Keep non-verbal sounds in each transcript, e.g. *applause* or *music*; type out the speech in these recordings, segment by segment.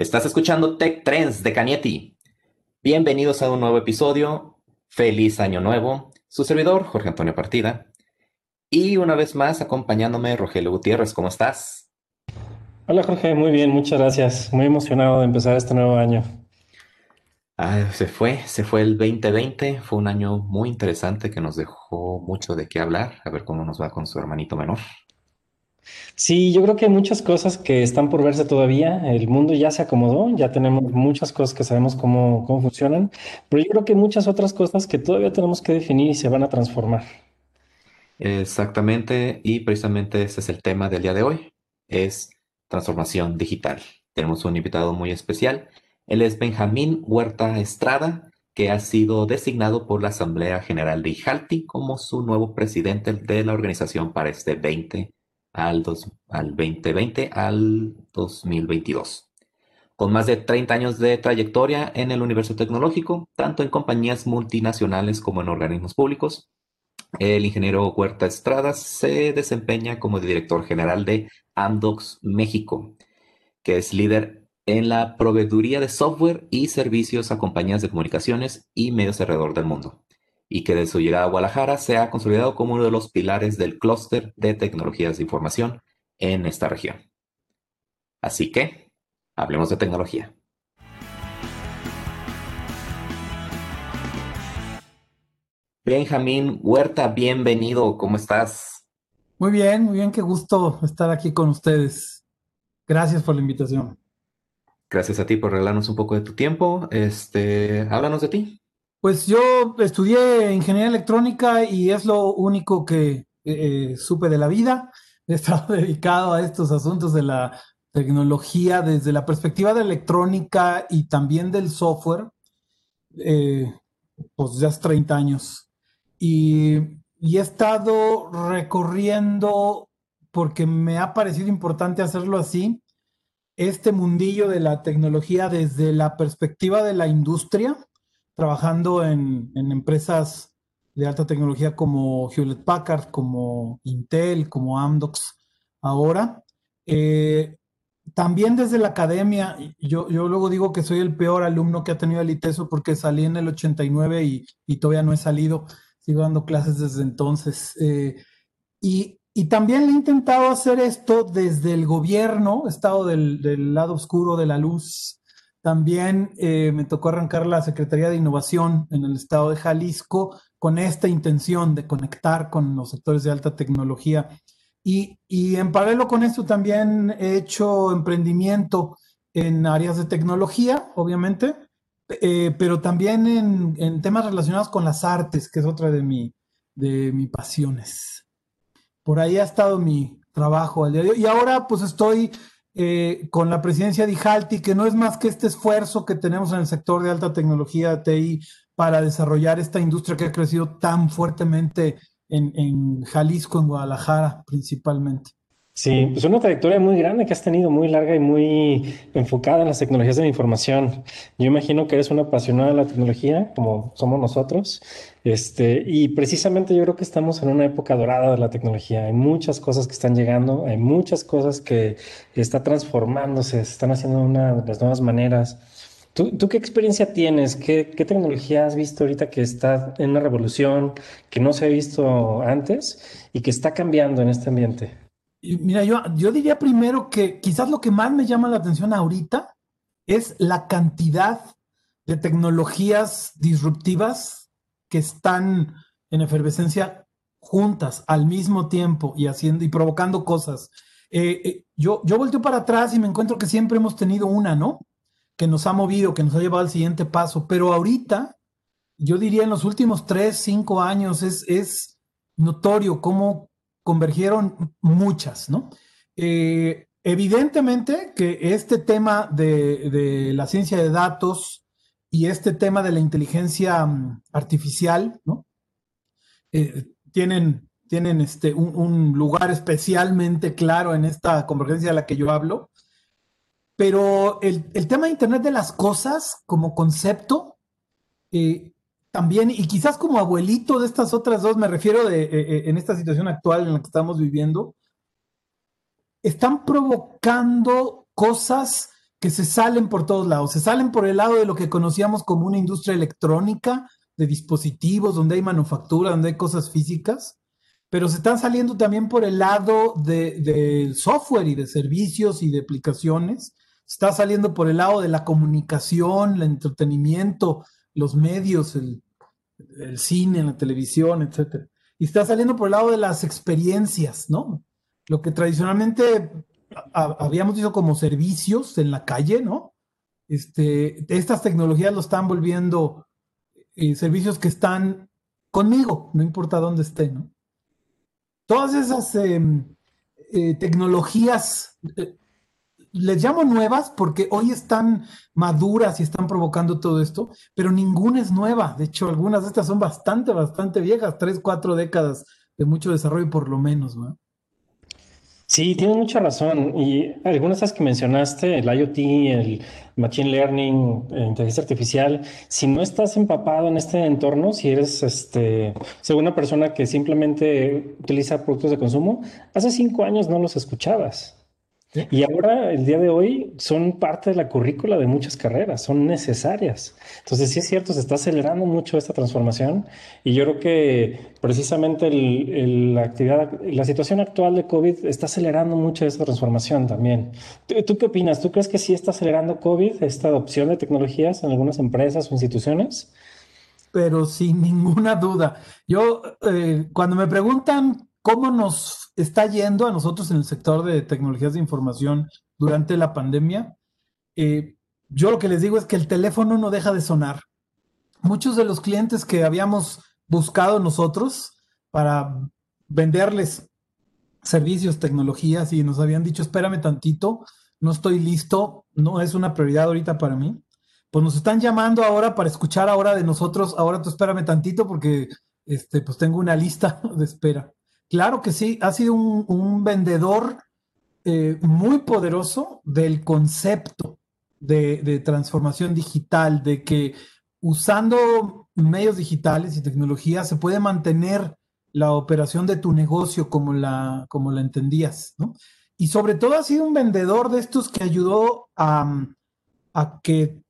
Estás escuchando Tech Trends de Canieti. Bienvenidos a un nuevo episodio. Feliz año nuevo. Su servidor, Jorge Antonio Partida. Y una vez más acompañándome, Rogelio Gutiérrez. ¿Cómo estás? Hola Jorge, muy bien, muchas gracias. Muy emocionado de empezar este nuevo año. Ah, se fue, se fue el 2020. Fue un año muy interesante que nos dejó mucho de qué hablar. A ver cómo nos va con su hermanito menor. Sí, yo creo que hay muchas cosas que están por verse todavía. El mundo ya se acomodó, ya tenemos muchas cosas que sabemos cómo, cómo funcionan, pero yo creo que hay muchas otras cosas que todavía tenemos que definir y se van a transformar. Exactamente, y precisamente ese es el tema del día de hoy, es transformación digital. Tenemos un invitado muy especial. Él es Benjamín Huerta Estrada, que ha sido designado por la Asamblea General de IJALTI como su nuevo presidente de la organización para este 20 al, al 2020 al 2022. Con más de 30 años de trayectoria en el universo tecnológico, tanto en compañías multinacionales como en organismos públicos, el ingeniero Huerta Estrada se desempeña como director general de Amdocs México, que es líder en la proveeduría de software y servicios a compañías de comunicaciones y medios alrededor del mundo y que desde su llegada a Guadalajara se ha consolidado como uno de los pilares del clúster de tecnologías de información en esta región. Así que, hablemos de tecnología. Benjamín Huerta, bienvenido, ¿cómo estás? Muy bien, muy bien, qué gusto estar aquí con ustedes. Gracias por la invitación. Gracias a ti por regalarnos un poco de tu tiempo. Este, háblanos de ti. Pues yo estudié ingeniería electrónica y es lo único que eh, supe de la vida. *laughs* He estado dedicado a estos asuntos de la tecnología desde la perspectiva de electrónica y también del software, eh, pues ya hace 30 años. Y, y he estado recorriendo, porque me ha parecido importante hacerlo así, este mundillo de la tecnología desde la perspectiva de la industria trabajando en, empresas de alta tecnología como Hewlett Packard, como Intel, como Amdocs ahora. Eh, también desde la academia, yo, yo luego digo que soy el peor alumno que ha tenido el ITESO porque salí en el 89 y, y todavía no he salido, sigo dando clases desde entonces. Eh, y, y, también he intentado hacer esto desde el gobierno, he estado del, del lado oscuro de la luz también eh, me tocó arrancar la Secretaría de Innovación en el estado de Jalisco con esta intención de conectar con los sectores de alta tecnología. Y, en paralelo con esto también he hecho emprendimiento en áreas de tecnología, obviamente, eh, pero también en, temas relacionados con las artes, que es otra de, mi, de mis pasiones. Por ahí ha estado mi trabajo al día de hoy. Y ahora pues estoy eh, con la presidencia de IJALTI, que no es más que este esfuerzo que tenemos en el sector de alta tecnología TI para desarrollar esta industria que ha crecido tan fuertemente en, en Jalisco, en Guadalajara principalmente. Sí, pues una trayectoria muy grande que has tenido, muy larga y muy enfocada en las tecnologías de la información. Yo imagino que eres una apasionada de la tecnología, como somos nosotros. Este, y precisamente yo creo que estamos en una época dorada de la tecnología. Hay muchas cosas que están llegando, hay muchas cosas que están transformándose, se están haciendo una de las nuevas maneras. ¿Tú, ¿Tú, qué experiencia tienes? ¿Qué, ¿Qué, tecnología has visto ahorita que está en una revolución que no se ha visto antes y que está cambiando en este ambiente? Mira, yo, yo diría primero que quizás lo que más me llama la atención ahorita es la cantidad de tecnologías disruptivas que están en efervescencia juntas al mismo tiempo y haciendo y provocando cosas. Eh, eh, yo, yo volteo para atrás y me encuentro que siempre hemos tenido una, ¿no? Que nos ha movido, que nos ha llevado al siguiente paso, pero ahorita, yo diría en los últimos tres, cinco años, es, es notorio cómo convergieron muchas, ¿no? Eh, evidentemente que este tema de, la ciencia de datos y este tema de la inteligencia mm, artificial, ¿no? Eh, tienen, tienen este, un, lugar especialmente claro en esta convergencia de la que yo hablo. Pero el, tema de Internet de las cosas como concepto eh, también, y quizás como abuelito de estas otras dos, me refiero de, eh, eh, en esta situación actual en la que estamos viviendo, están provocando cosas que se salen por todos lados. Se salen por el lado de lo que conocíamos como una industria electrónica, de dispositivos, donde hay manufactura, donde hay cosas físicas, pero se están saliendo también por el lado del de software y de servicios y de aplicaciones. Está saliendo por el lado de la comunicación, el entretenimiento, los medios, el, cine, la televisión, etcétera. Y está saliendo por el lado de las experiencias, ¿no? Lo que tradicionalmente habíamos dicho como servicios en la calle, ¿no? Este, estas tecnologías lo están volviendo eh, servicios que están conmigo, no importa dónde esté, ¿no? Todas esas em, eh, tecnologías eh, les llamo nuevas porque hoy están maduras y están provocando todo esto, pero ninguna es nueva. De hecho, algunas de estas son bastante, bastante viejas, tres, cuatro décadas de mucho desarrollo por lo menos, ¿no? Sí, tienes mucha razón. Y algunas de las que mencionaste, el IoT, el Machine Learning, la inteligencia artificial, si no estás empapado en este entorno, si eres este, una persona que simplemente utiliza productos de consumo, hace cinco años no los escuchabas. Y ahora, el día de hoy, son parte de la currícula de muchas carreras, son necesarias. Entonces, sí es cierto, se está acelerando mucho esta transformación y yo creo que precisamente la actividad, la situación actual de COVID está acelerando mucho esta transformación también. ¿Tú, qué opinas? ¿Tú crees que sí está acelerando COVID esta adopción de tecnologías en algunas empresas o instituciones? Pero sin ninguna duda. Yo, eh, cuando me preguntan cómo nos está yendo a nosotros en el sector de tecnologías de información durante la pandemia. Eh, yo lo que les digo es que el teléfono no deja de sonar. Muchos de los clientes que habíamos buscado nosotros para venderles servicios, tecnologías y nos habían dicho, espérame tantito, no estoy listo, no es una prioridad ahorita para mí. Pues nos están llamando ahora para escuchar ahora de nosotros, ahora tú espérame tantito porque este, pues tengo una lista *laughs* de espera. Claro que sí, ha sido un, vendedor eh, muy poderoso del concepto de, transformación digital, de que usando medios digitales y tecnología se puede mantener la operación de tu negocio como la, como la entendías, ¿no? Y sobre todo ha sido un vendedor de estos que ayudó a, a que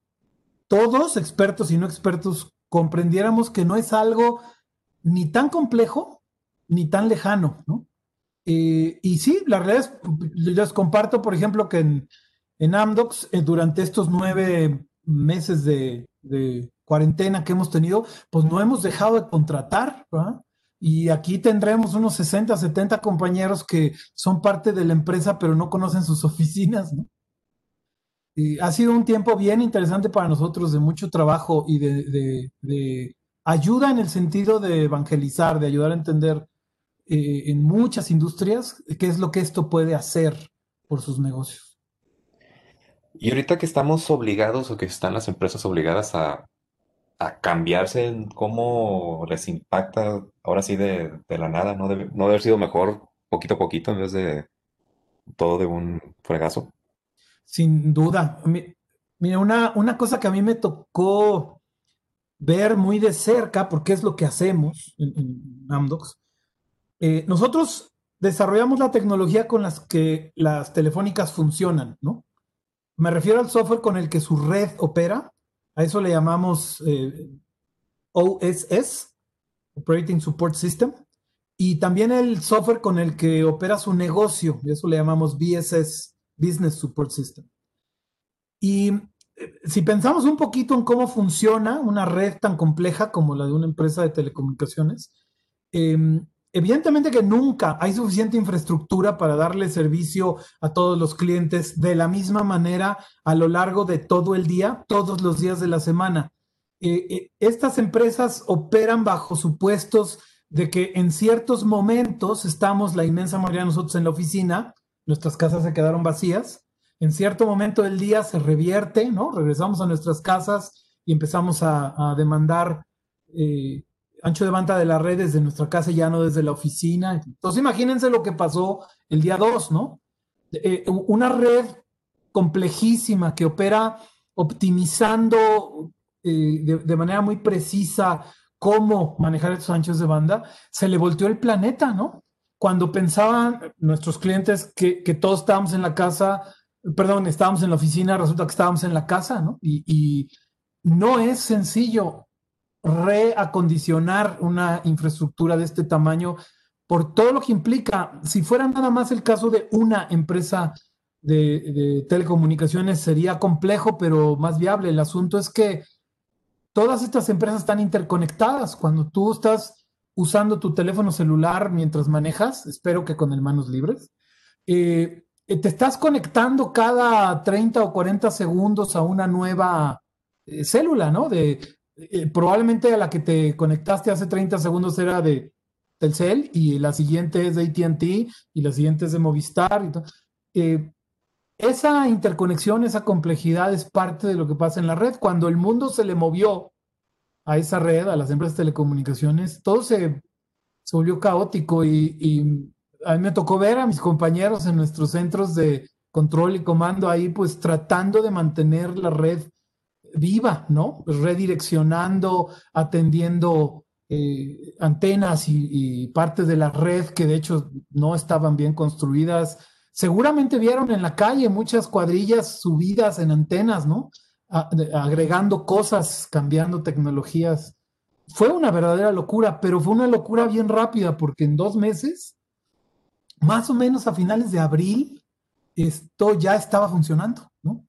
todos, expertos y no expertos, comprendiéramos que no es algo ni tan complejo ni tan lejano, ¿no? Eh, y sí, la realidad es, les comparto, por ejemplo, que en, en Amdocs, eh, durante estos nueve meses de, cuarentena que hemos tenido, pues no hemos dejado de contratar, ¿verdad? Y aquí tendremos unos 60, 70 compañeros que son parte de la empresa, pero no conocen sus *laughs* oficinas, ¿no? Y ha sido un tiempo bien interesante para nosotros, de mucho trabajo y de, de ayuda en el sentido de evangelizar, de ayudar a entender eh, en muchas industrias qué es lo que esto puede hacer por sus negocios. Y ahorita que estamos obligados o que están las empresas obligadas a, cambiarse en cómo les impacta ahora sí de, la nada, ¿no? Debe, ¿no haber sido mejor poquito a poquito en vez de todo de un fregazo? Sin duda. Mira, una, una cosa que a mí me tocó ver muy de cerca, porque es lo que hacemos en, en Amdocs, eh, nosotros desarrollamos la tecnología con las que las telefónicas funcionan, ¿no? Me refiero al software con el que su red opera, a eso le llamamos eh, OSS, Operating Support System, y también el software con el que opera su negocio, eso le llamamos BSS, Business Support System. Y eh, si pensamos un poquito en cómo funciona una red tan compleja como la de una empresa de telecomunicaciones, eh, Evidentemente que nunca hay suficiente infraestructura para darle servicio a todos los clientes de la misma manera a lo largo de todo el día, todos los días de la semana. Eh, eh, estas empresas operan bajo supuestos de que en ciertos momentos estamos, la inmensa mayoría de nosotros en la oficina, nuestras casas se quedaron vacías, en cierto momento del día se revierte, ¿no? Regresamos a nuestras casas y empezamos a, demandar eh, ancho de banda de las redes de nuestra casa, ya no desde la oficina. Entonces imagínense lo que pasó el día 2, ¿no? Eh, una red complejísima que opera optimizando eh, de, manera muy precisa cómo manejar estos anchos de banda, se le volteó el planeta, ¿no? Cuando pensaban nuestros clientes que, todos estábamos en la casa perdón, estábamos en la oficina, resulta que estábamos en la casa, ¿no? Y no es sencillo reacondicionar una infraestructura de este tamaño por todo lo que implica. Si fuera nada más el caso de una empresa de, telecomunicaciones, sería complejo, pero más viable. El asunto es que todas estas empresas están interconectadas. Cuando tú estás usando tu teléfono celular mientras manejas, espero que con el manos libres, eh, te estás conectando cada 30 o 40 segundos a una nueva eh, célula, ¿no? De, eh, probablemente a la que te conectaste hace 30 segundos era de Telcel y la siguiente es de ATT y la siguiente es de Movistar. Eh, esa interconexión, esa complejidad es parte de lo que pasa en la red. Cuando el mundo se le movió a esa red, a las empresas de telecomunicaciones, todo se, se volvió caótico y, y, a mí me tocó ver a mis compañeros en nuestros centros de control y comando ahí, pues tratando de mantener la red viva, ¿no? Redireccionando, atendiendo eh, antenas y, y partes de la red que de hecho no estaban bien construidas. Seguramente vieron en la calle muchas cuadrillas subidas en antenas, ¿no? Agregando cosas, cambiando tecnologías. Fue una verdadera locura, pero fue una locura bien rápida porque en dos meses, más o menos a finales de abril, esto ya estaba funcionando, ¿no?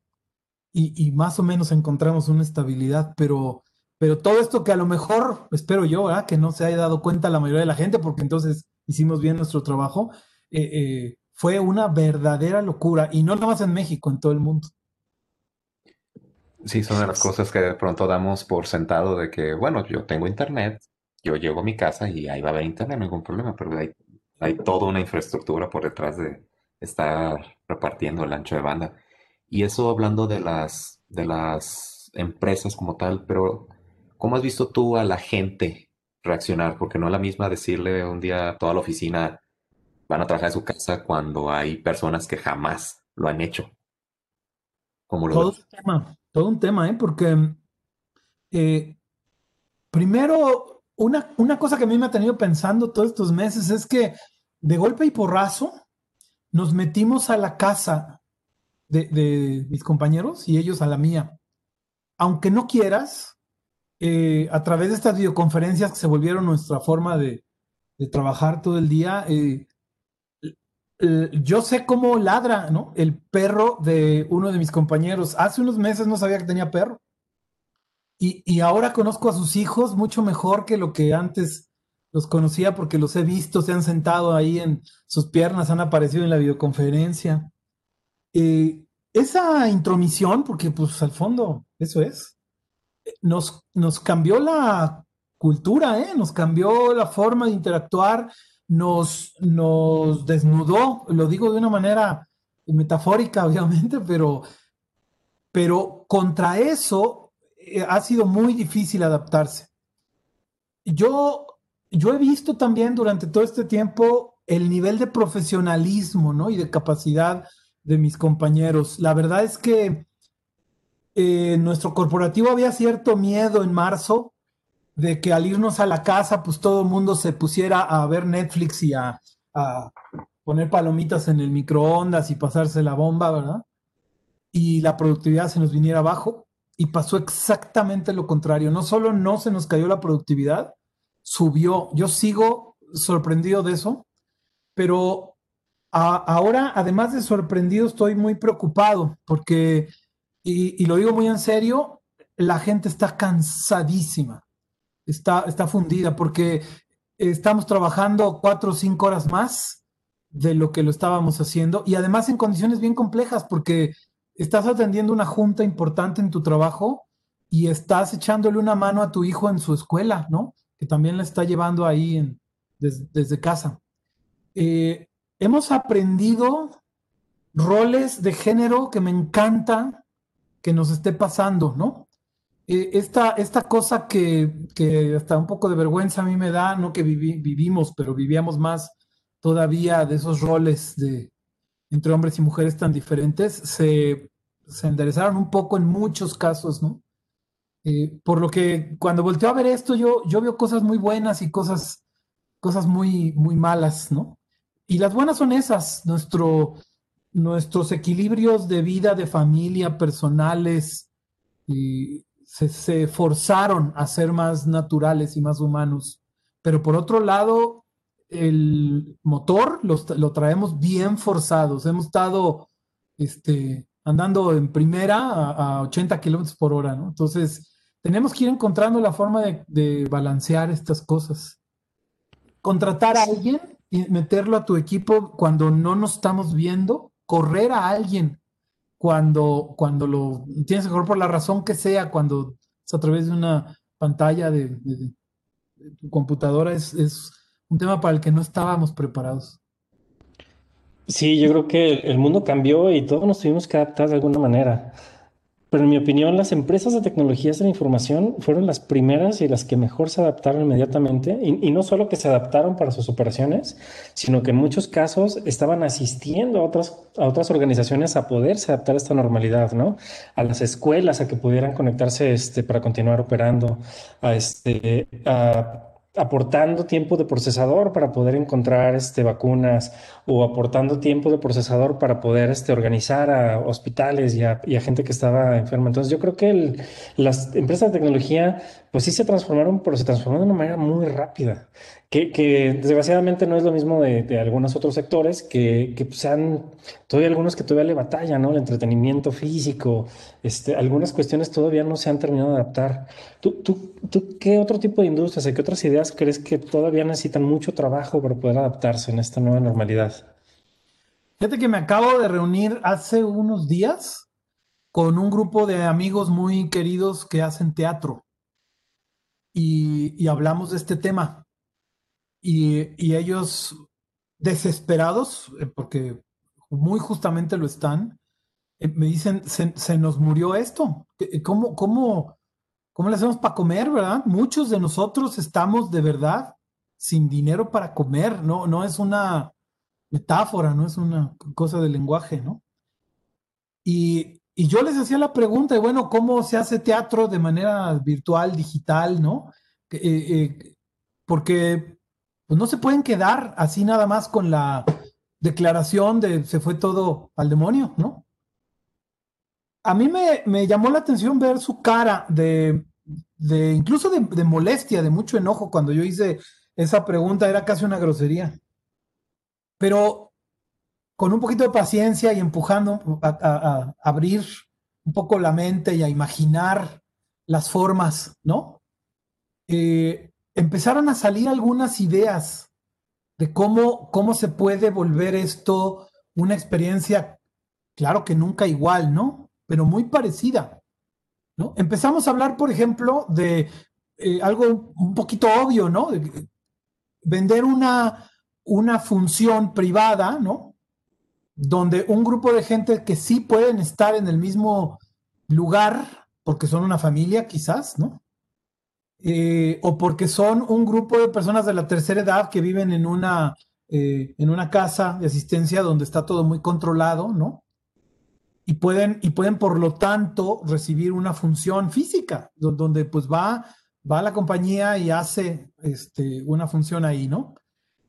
Y, más o menos encontramos una estabilidad, pero, pero todo esto que a lo mejor, espero yo, que no se haya dado cuenta la mayoría de la gente, porque entonces hicimos bien nuestro trabajo, eh, eh, fue una verdadera locura, y no nada más en México, en todo el mundo. Sí, son de las cosas que de pronto damos por sentado de que, bueno, yo tengo internet, yo llego a mi casa y ahí va a haber internet, no hay ningún problema, pero hay, hay toda una infraestructura por detrás de estar repartiendo el ancho de banda. Y eso hablando de las, de las empresas como tal, pero ¿cómo has visto tú a la gente reaccionar? Porque no es la misma decirle un día a toda la oficina van a trabajar en su casa cuando hay personas que jamás lo han hecho. ¿Cómo lo todo ves? un tema, todo un tema, ¿eh? Porque eh, primero, una, una cosa que a mí me ha tenido pensando todos estos meses es que de golpe y porrazo nos metimos a la casa de, mis compañeros y ellos a la mía. Aunque no quieras, eh, a través de estas videoconferencias que se volvieron nuestra forma de, de trabajar todo el día, eh, yo sé cómo ladra, ¿no? El perro de uno de mis compañeros. Hace unos meses no sabía que tenía perro. Y, y, ahora conozco a sus hijos mucho mejor que lo que antes los conocía porque los he visto, se han sentado ahí en sus piernas, han aparecido en la videoconferencia. Eh, esa intromisión, porque pues al fondo eso es, nos, nos cambió la cultura, ¿eh? nos cambió la forma de interactuar, nos, nos desnudó, lo digo de una manera metafórica, *laughs* obviamente, pero, pero contra eso eh, ha sido muy difícil adaptarse. Yo, yo he visto también durante todo este tiempo el nivel de profesionalismo ¿no? y de capacidad de mis compañeros. La verdad es que eh, nuestro corporativo había cierto miedo en marzo de que al irnos a la casa, pues todo el mundo se pusiera a ver Netflix y a, a poner palomitas en el microondas y pasarse la bomba, ¿verdad? Y la productividad se nos viniera abajo. Y pasó exactamente lo contrario. No solo no se nos cayó la productividad, subió. Yo sigo sorprendido de eso, pero ahora, además de sorprendido, estoy muy preocupado porque, y, lo digo muy en serio, la gente está cansadísima, está, está fundida porque estamos trabajando cuatro o cinco horas más de lo que lo estábamos haciendo y además en condiciones bien complejas porque estás atendiendo una junta importante en tu trabajo y estás echándole una mano a tu hijo en su escuela, ¿no? Que también la está llevando ahí en, desde casa. Eh, hemos aprendido roles de género que me encanta que nos esté pasando, ¿no? Eh, esta, esta cosa que, que, hasta un poco de vergüenza a mí me da, no que vivi vivimos, pero vivíamos más todavía de esos roles de entre hombres y mujeres tan diferentes, se, se enderezaron un poco en muchos casos, ¿no? Eh, por lo que cuando volteo a ver esto, yo, yo veo cosas muy buenas y cosas, cosas muy, muy malas, ¿no? Y las buenas son esas. Nuestro, nuestros equilibrios de vida, de familia, personales, y se, se forzaron a ser más naturales y más humanos. Pero por otro lado, el motor lo, lo traemos bien forzados. Hemos estado este, andando en primera a, a 80 kilómetros por hora, ¿no? Entonces, tenemos que ir encontrando la forma de, de, balancear estas cosas. Contratar a alguien y meterlo a tu equipo cuando no nos estamos viendo, correr a alguien cuando, cuando lo tienes que correr por la razón que sea, cuando es a través de una pantalla de, tu computadora, es, es un tema para el que no estábamos preparados. Sí, yo creo que el mundo cambió y todos nos tuvimos que adaptar de alguna manera. Pero en mi opinión, las empresas de tecnologías de la información fueron las primeras y las que mejor se adaptaron inmediatamente. Y, no solo que se adaptaron para sus operaciones, sino que en muchos casos estaban asistiendo a otras, a otras organizaciones a poderse adaptar a esta normalidad, ¿no? A las escuelas a que pudieran conectarse este, para continuar operando, a, este, a aportando tiempo de procesador para poder encontrar este, vacunas o aportando tiempo de procesador para poder este, organizar a hospitales y a, gente que estaba enferma. Entonces yo creo que el, las empresas de tecnología pues sí se transformaron, pero se transformaron de una manera muy rápida, que, que desgraciadamente no es lo mismo de, de algunos otros sectores que, que pues, han, todavía algunos que todavía le batalla, ¿no? El entretenimiento físico, este, algunas cuestiones todavía no se han terminado de adaptar. ¿Tú, tú, tú qué otro tipo de industrias, qué otras ideas crees que todavía necesitan mucho trabajo para poder adaptarse en esta nueva normalidad? Fíjate que me acabo de reunir hace unos días con un grupo de amigos muy queridos que hacen teatro y, y hablamos de este tema. Y, y ellos desesperados, eh, porque muy justamente lo están, eh, me dicen, se, se, nos murió esto. ¿Cómo, cómo, ¿Cómo le hacemos para comer, verdad? Muchos de nosotros estamos de verdad sin dinero para comer, no, no es una metáfora, no es una cosa de lenguaje, ¿no? Y, y yo les hacía la pregunta, bueno, ¿cómo se hace teatro de manera virtual, digital, no? Eh, eh, porque pues, no se pueden quedar así nada más con la declaración de se fue todo al demonio, ¿no? A mí me, me llamó la atención ver su cara de, de incluso de, molestia, de mucho enojo cuando yo hice esa pregunta, era casi una grosería. Pero con un poquito de paciencia y empujando a, a, a, abrir un poco la mente y a imaginar las formas, ¿no? Eh, empezaron a salir algunas ideas de cómo, cómo se puede volver esto una experiencia, claro que nunca igual, ¿no? Pero muy parecida, ¿no? Empezamos a hablar, por ejemplo, de eh, algo un poquito obvio, ¿no? De vender una, una función privada, ¿no? donde un grupo de gente que sí pueden estar en el mismo lugar, porque son una familia quizás, ¿no? Eh, o porque son un grupo de personas de la tercera edad que viven en una, eh, en una casa de asistencia donde está todo muy controlado, ¿no? Y pueden, y pueden, por lo tanto, recibir una función física, donde pues va, va a la compañía y hace este, una función ahí, ¿no?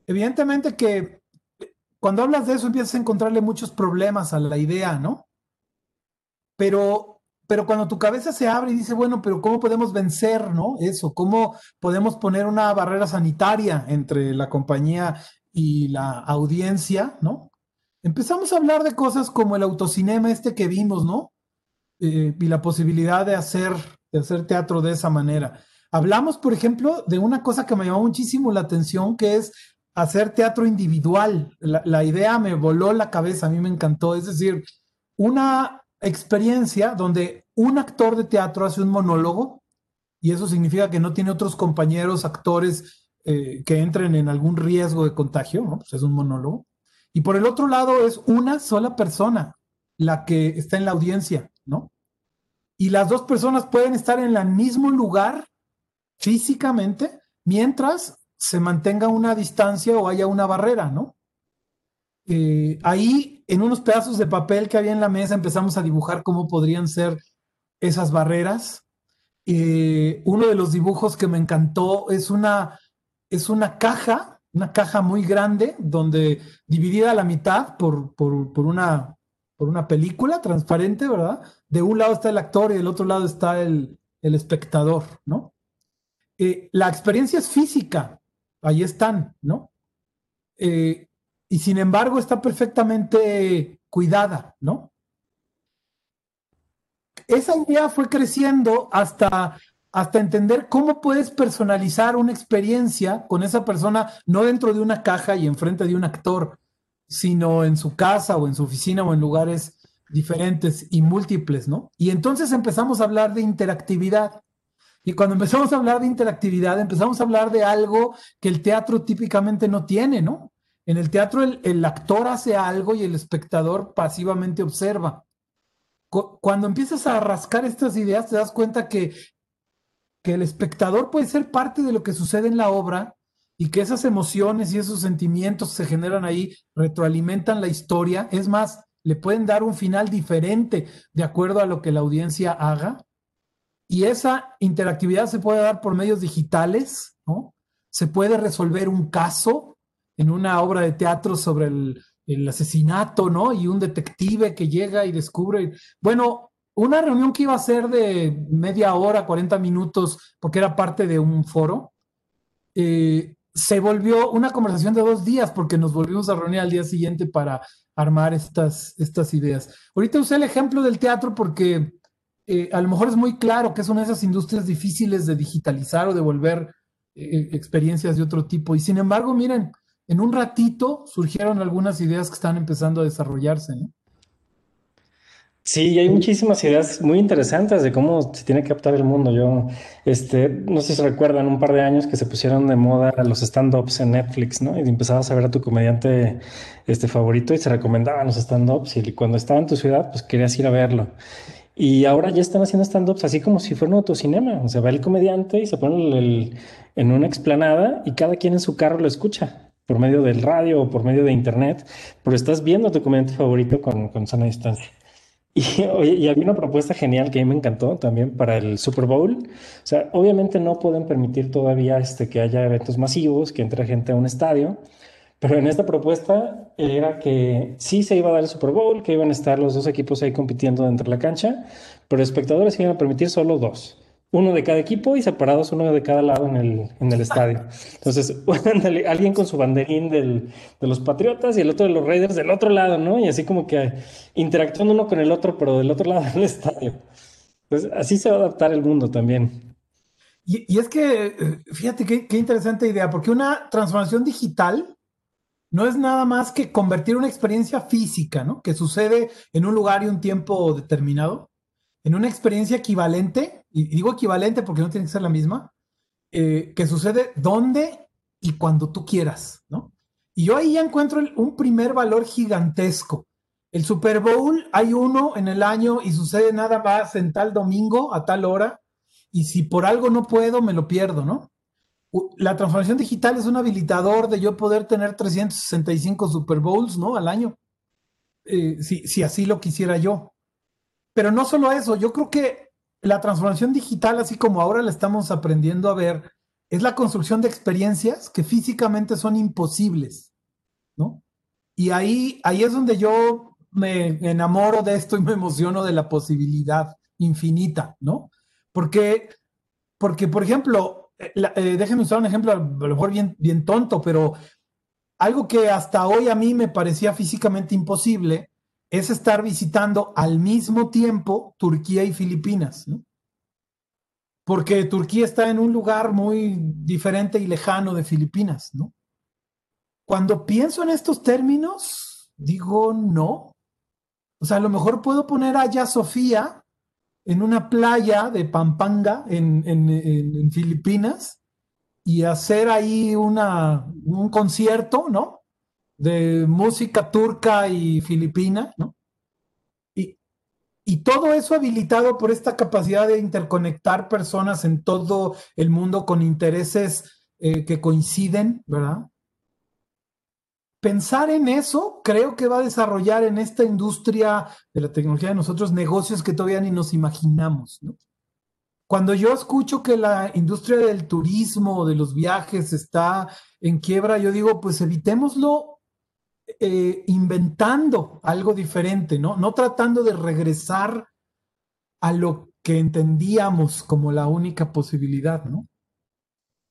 Evidentemente que cuando hablas de eso empiezas a encontrarle muchos problemas a la idea, ¿no? Pero, pero cuando tu cabeza se abre y dice, bueno, pero ¿cómo podemos vencer, ¿no? Eso, ¿cómo podemos poner una barrera sanitaria entre la compañía y la audiencia, ¿no? Empezamos a hablar de cosas como el autocinema este que vimos, ¿no? Eh, y la posibilidad de hacer, de hacer teatro de esa manera. Hablamos, por ejemplo, de una cosa que me llamó muchísimo la atención, que es hacer teatro individual. La, la, idea me voló la cabeza, a mí me encantó. Es decir, una experiencia donde un actor de teatro hace un monólogo y eso significa que no tiene otros compañeros actores eh, que entren en algún riesgo de contagio, ¿no? Pues es un monólogo. Y por el otro lado es una sola persona la que está en la audiencia, ¿no? Y las dos personas pueden estar en el mismo lugar físicamente mientras se mantenga una distancia o haya una barrera, ¿no? Eh, ahí, en unos pedazos de papel que había en la mesa, empezamos a dibujar cómo podrían ser esas barreras. Eh, uno de los dibujos que me encantó es una, es una caja una caja muy grande donde dividida a la mitad por, por, por, una, por una película transparente, ¿verdad? De un lado está el actor y del otro lado está el, el espectador, ¿no? Eh, la experiencia es física, ahí están, ¿no? Eh, y sin embargo está perfectamente cuidada, ¿no? Esa idea fue creciendo hasta hasta entender cómo puedes personalizar una experiencia con esa persona, no dentro de una caja y enfrente de un actor, sino en su casa o en su oficina o en lugares diferentes y múltiples, ¿no? Y entonces empezamos a hablar de interactividad. Y cuando empezamos a hablar de interactividad, empezamos a hablar de algo que el teatro típicamente no tiene, ¿no? En el teatro el, el actor hace algo y el espectador pasivamente observa. Cuando empiezas a rascar estas ideas, te das cuenta que que el espectador puede ser parte de lo que sucede en la obra y que esas emociones y esos sentimientos que se generan ahí retroalimentan la historia. Es más, le pueden dar un final diferente de acuerdo a lo que la audiencia haga. Y esa interactividad se puede dar por medios digitales, ¿no? Se puede resolver un caso en una obra de teatro sobre el, el asesinato, ¿no? Y un detective que llega y descubre, bueno, una reunión que iba a ser de media hora, 40 minutos, porque era parte de un foro, eh, se volvió una conversación de dos días porque nos volvimos a reunir al día siguiente para armar estas, estas ideas. Ahorita usé el ejemplo del teatro porque eh, a lo mejor es muy claro que es una de esas industrias difíciles de digitalizar o de volver eh, experiencias de otro tipo. Y sin embargo, miren, en un ratito surgieron algunas ideas que están empezando a desarrollarse. ¿no? Sí, hay muchísimas ideas muy interesantes de cómo se tiene que adaptar el mundo. Yo, este, no sé si se recuerdan un par de años que se pusieron de moda los stand-ups en Netflix, ¿no? Y empezabas a ver a tu comediante este, favorito y se recomendaban los stand-ups y cuando estaba en tu ciudad, pues querías ir a verlo. Y ahora ya están haciendo stand-ups así como si fuera un autocinema. O sea, va el comediante y se pone en una explanada y cada quien en su carro lo escucha por medio del radio o por medio de internet, pero estás viendo tu comediante favorito con, con sana distancia. *laughs* Y, y había una propuesta genial que a mí me encantó también para el Super Bowl. O sea, obviamente no pueden permitir todavía este, que haya eventos masivos, que entre gente a un estadio, pero en esta propuesta era que sí se iba a dar el Super Bowl, que iban a estar los dos equipos ahí compitiendo dentro de la cancha, pero espectadores iban a permitir solo dos uno de cada equipo y separados uno de cada lado en el, en el estadio. Entonces, *laughs* alguien con su banderín del, de los Patriotas y el otro de los Raiders del otro lado, ¿no? Y así como que interactuando uno con el otro, pero del otro lado *laughs* del estadio. Entonces, así se va a adaptar el mundo también. Y, y es que, eh, fíjate qué, qué interesante idea, porque una transformación digital no es nada más que convertir una experiencia física, ¿no? Que sucede en un lugar y un tiempo determinado, en una experiencia equivalente, y digo equivalente porque no tiene que ser la misma, eh, que sucede donde y cuando tú quieras, ¿no? Y yo ahí ya encuentro un primer valor gigantesco. El Super Bowl hay uno en el año y sucede nada más en tal domingo a tal hora, y si por algo no puedo, me lo pierdo, ¿no? La transformación digital es un habilitador de yo poder tener 365 Super Bowls, ¿no? Al año, eh, si, si así lo quisiera yo. Pero no solo eso, yo creo que la transformación digital, así como ahora la estamos aprendiendo a ver, es la construcción de experiencias que físicamente son imposibles, ¿no? Y ahí, ahí es donde yo me enamoro de esto y me emociono de la posibilidad infinita, ¿no? Porque, porque por ejemplo, eh, eh, déjenme usar un ejemplo a lo mejor bien, bien tonto, pero algo que hasta hoy a mí me parecía físicamente imposible es estar visitando al mismo tiempo Turquía y Filipinas, ¿no? Porque Turquía está en un lugar muy diferente y lejano de Filipinas, ¿no? Cuando pienso en estos términos, digo no. O sea, a lo mejor puedo poner a Sofía en una playa de Pampanga en, en Filipinas y hacer ahí una, un concierto, ¿no? De música turca y filipina, ¿no? Y, y todo eso habilitado por esta capacidad de interconectar personas en todo el mundo con intereses eh, que coinciden, ¿verdad? Pensar en eso creo que va a desarrollar en esta industria de la tecnología de nosotros negocios que todavía ni nos imaginamos, ¿no? cuando yo escucho que la industria del turismo, de los viajes está en quiebra, yo digo, pues evitémoslo eh, inventando algo diferente, ¿no? No tratando de regresar a lo que entendíamos como la única posibilidad, ¿no?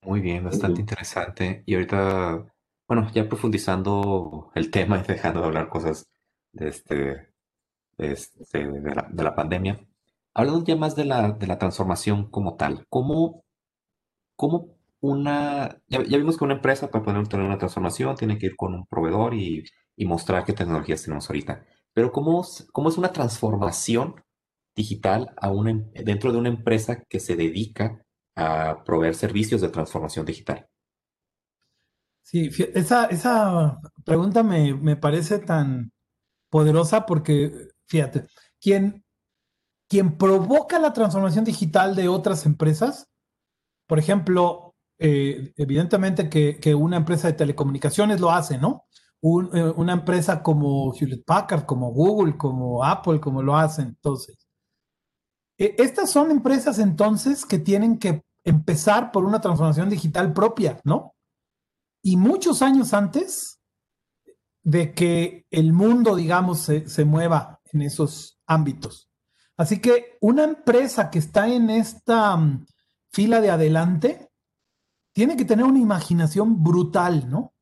Muy bien, bastante interesante. Y ahorita, bueno, ya profundizando el tema y dejando de hablar cosas de, este, este de, la, de la pandemia, Hablando ya más de la, de la transformación como tal, ¿cómo, cómo una, ya, vimos que una empresa para poder tener una transformación tiene que ir con un proveedor y, y mostrar qué tecnologías tenemos ahorita, pero ¿cómo, cómo es una transformación digital a una, em, dentro de una empresa que se dedica a proveer servicios de transformación digital? Sí, esa, esa pregunta me, me parece tan poderosa porque, fíjate, quien, quien provoca la transformación digital de otras empresas, por ejemplo, eh, evidentemente que, una empresa de telecomunicaciones lo hace, ¿no? Eh, una empresa como Hewlett Packard, como Google, como Apple, como lo hacen. Entonces, e, estas son empresas entonces que tienen que empezar por una transformación digital propia, ¿no? Y muchos años antes de que el mundo, digamos, se mueva en esos ámbitos. Así que una empresa que está en esta mm, fila de adelante tiene que tener una imaginación brutal, ¿no?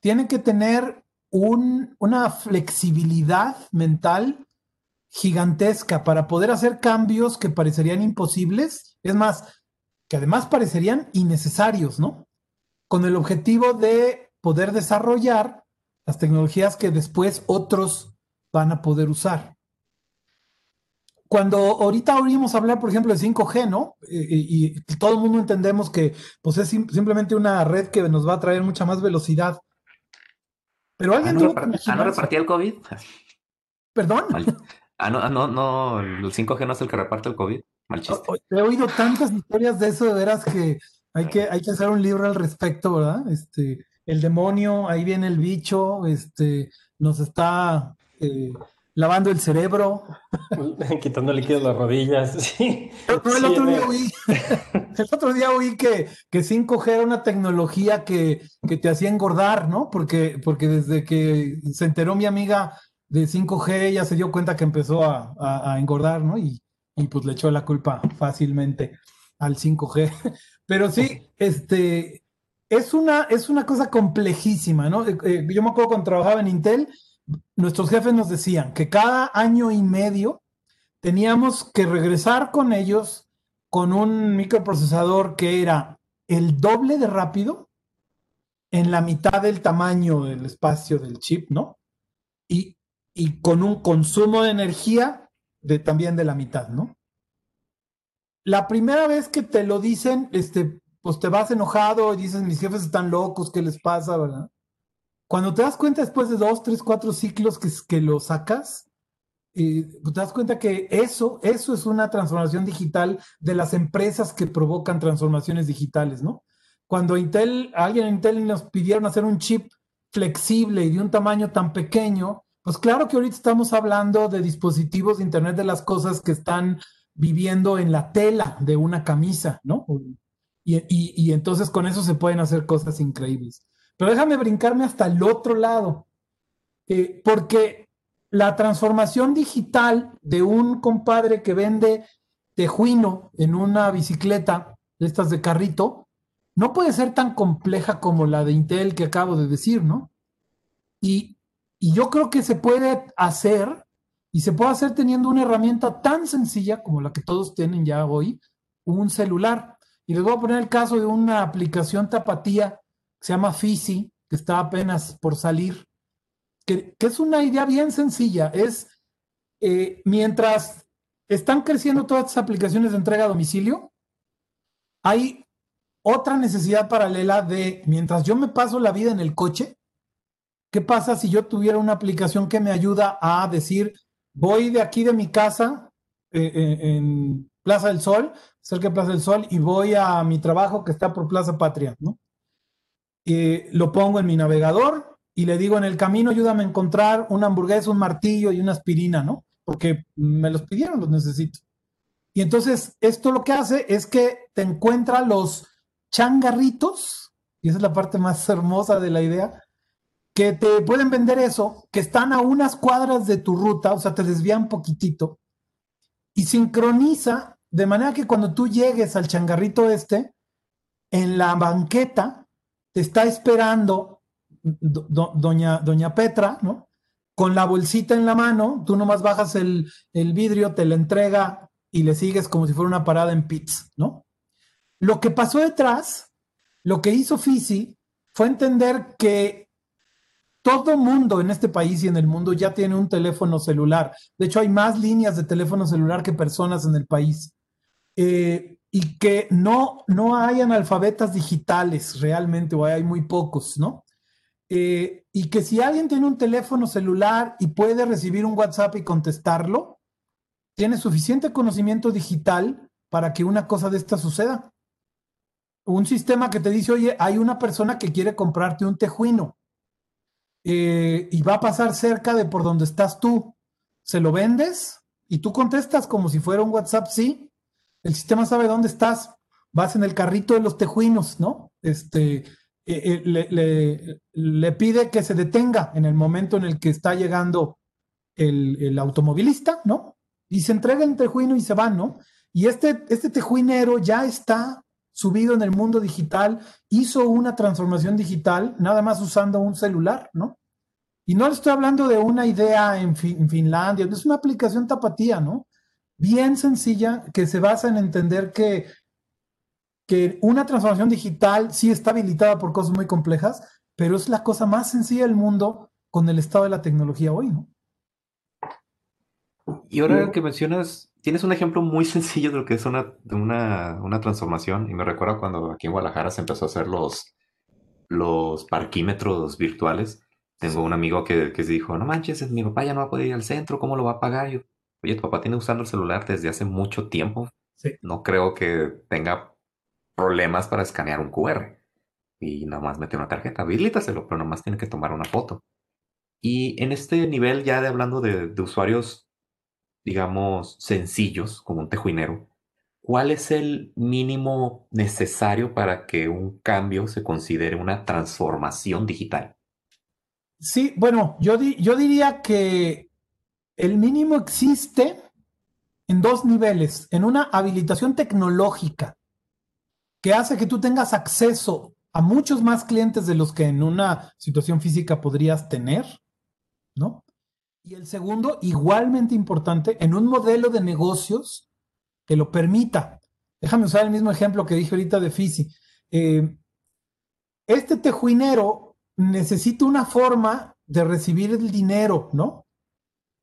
Tiene que tener una flexibilidad mental gigantesca para poder hacer cambios que parecerían imposibles, es más, que además parecerían innecesarios, ¿no? Con el objetivo de poder desarrollar las tecnologías que después otros van a poder usar cuando ahorita oímos hablar, por ejemplo, de 5G, ¿no? Y, todo el mundo entendemos que pues, es simplemente una red que nos va a traer mucha más velocidad. Pero alguien ¿Ah, no, ¿ah, no repartía el COVID? ¿Perdón? Ah, no, ah, no, no, el 5G no es el que reparte el COVID. Mal chiste. He oído tantas historias de eso, de veras, que hay que, hay que hacer un libro al respecto, ¿verdad? Este, el demonio, ahí viene el bicho, este, nos está... Eh, lavando el cerebro. *laughs* Quitando líquido de las rodillas. *laughs* Sí. el, otro día oí, *laughs* el otro día oí que, que 5G era una tecnología que, que, te hacía engordar, ¿no? Porque, porque desde que se enteró mi amiga de 5G, ella se dio cuenta que empezó a, a, engordar, ¿no? Y, y, pues le echó la culpa fácilmente al 5G. Pero sí, este, es una, es una cosa complejísima, ¿no? Eh, eh, yo me acuerdo cuando trabajaba en Intel, nuestros jefes nos decían que cada año y medio teníamos que regresar con ellos con un microprocesador que era el doble de rápido en la mitad del tamaño del espacio del chip, ¿no? Y, con un consumo de energía de, también de la mitad, ¿no? La primera vez que te lo dicen, este, pues te vas enojado y dices, mis jefes están locos, ¿qué les pasa, verdad? Cuando te das cuenta después de dos, tres, cuatro ciclos que, lo sacas, eh, pues te das cuenta que eso, eso es una transformación digital de las empresas que provocan transformaciones digitales, ¿no? Cuando Intel, alguien en Intel nos pidieron hacer un chip flexible y de un tamaño tan pequeño, pues claro que ahorita estamos hablando de dispositivos de Internet de las Cosas que están viviendo en la tela de una camisa, ¿no? Y entonces con eso se pueden hacer cosas increíbles. Pero déjame brincarme hasta el otro lado, eh, porque la transformación digital de un compadre que vende tejuino en una bicicleta estas de carrito, no puede ser tan compleja como la de Intel que acabo de decir, ¿no? Y, y yo creo que se puede hacer, y se puede hacer teniendo una herramienta tan sencilla como la que todos tienen ya hoy, un celular. Y les voy a poner el caso de una aplicación tapatía se llama Fisi, que está apenas por salir, que, es una idea bien sencilla. Es eh, mientras están creciendo todas estas aplicaciones de entrega a domicilio, hay otra necesidad paralela de mientras yo me paso la vida en el coche, ¿qué pasa si yo tuviera una aplicación que me ayuda a decir, voy de aquí de mi casa eh, eh, en Plaza del Sol, cerca de Plaza del Sol, y voy a mi trabajo que está por Plaza Patria, ¿no? Lo pongo en mi navegador y le digo en el camino, ayúdame a encontrar una hamburguesa, un martillo y una aspirina, ¿no? Porque me los pidieron, los necesito. Y entonces esto lo que hace es que te encuentra los changarritos, y esa es la parte más hermosa de la idea, que te pueden vender eso, que están a unas cuadras de tu ruta, o sea, te desvían poquitito, y sincroniza de manera que cuando tú llegues al changarrito este, en la banqueta está esperando doña, doña Petra, ¿no? Con la bolsita en la mano, tú nomás bajas el, el vidrio, te la entrega y le sigues como si fuera una parada en pits, ¿no? Lo que pasó detrás, lo que hizo Fisi, fue entender que todo mundo en este país y en el mundo ya tiene un teléfono celular. De hecho, hay más líneas de teléfono celular que personas en el país. Eh, y que no, no hay analfabetas digitales realmente, o hay muy pocos, ¿no? Eh, y que si alguien tiene un teléfono celular y puede recibir un WhatsApp y contestarlo, tiene suficiente conocimiento digital para que una cosa de esta suceda. Un sistema que te dice, oye, hay una persona que quiere comprarte un tejuino eh, y va a pasar cerca de por donde estás tú. ¿Se lo vendes? Y tú contestas como si fuera un WhatsApp, sí el sistema sabe dónde estás, vas en el carrito de los tejuinos, ¿no? Este, eh, eh, le, pide que se detenga en el momento en el que está llegando el, automovilista, ¿no? Y se entrega el tejuino y se va, ¿no? Y este, este tejuinero ya está subido en el mundo digital, hizo una transformación digital, nada más usando un celular, ¿no? Y no le estoy hablando de una idea en, en Finlandia, es una aplicación tapatía, ¿no? Bien sencilla que se basa en entender que, que una transformación digital sí está habilitada por cosas muy complejas, pero es la cosa más sencilla del mundo con el estado de la tecnología hoy, ¿no? Y ahora que mencionas, tienes un ejemplo muy sencillo de lo que es una, una, una transformación, y me recuerda cuando aquí en Guadalajara se empezó a hacer los, los parquímetros virtuales. Tengo un amigo que, que dijo, no manches, mi papá ya no va a poder ir al centro, ¿cómo lo va a pagar? Yo, Oye, tu papá tiene usando el celular desde hace mucho tiempo. Sí. No creo que tenga problemas para escanear un QR. Y nada más mete una tarjeta. Habilítaselo, pero nada más tiene que tomar una foto. Y en este nivel ya de hablando de, de usuarios, digamos, sencillos, como un tejuinero, ¿cuál es el mínimo necesario para que un cambio se considere una transformación digital? Sí, bueno, yo, di yo diría que el mínimo existe en dos niveles, en una habilitación tecnológica que hace que tú tengas acceso a muchos más clientes de los que en una situación física podrías tener, ¿no? Y el segundo, igualmente importante, en un modelo de negocios que lo permita. Déjame usar el mismo ejemplo que dije ahorita de Fisi. Eh, este tejuinero necesita una forma de recibir el dinero, ¿no?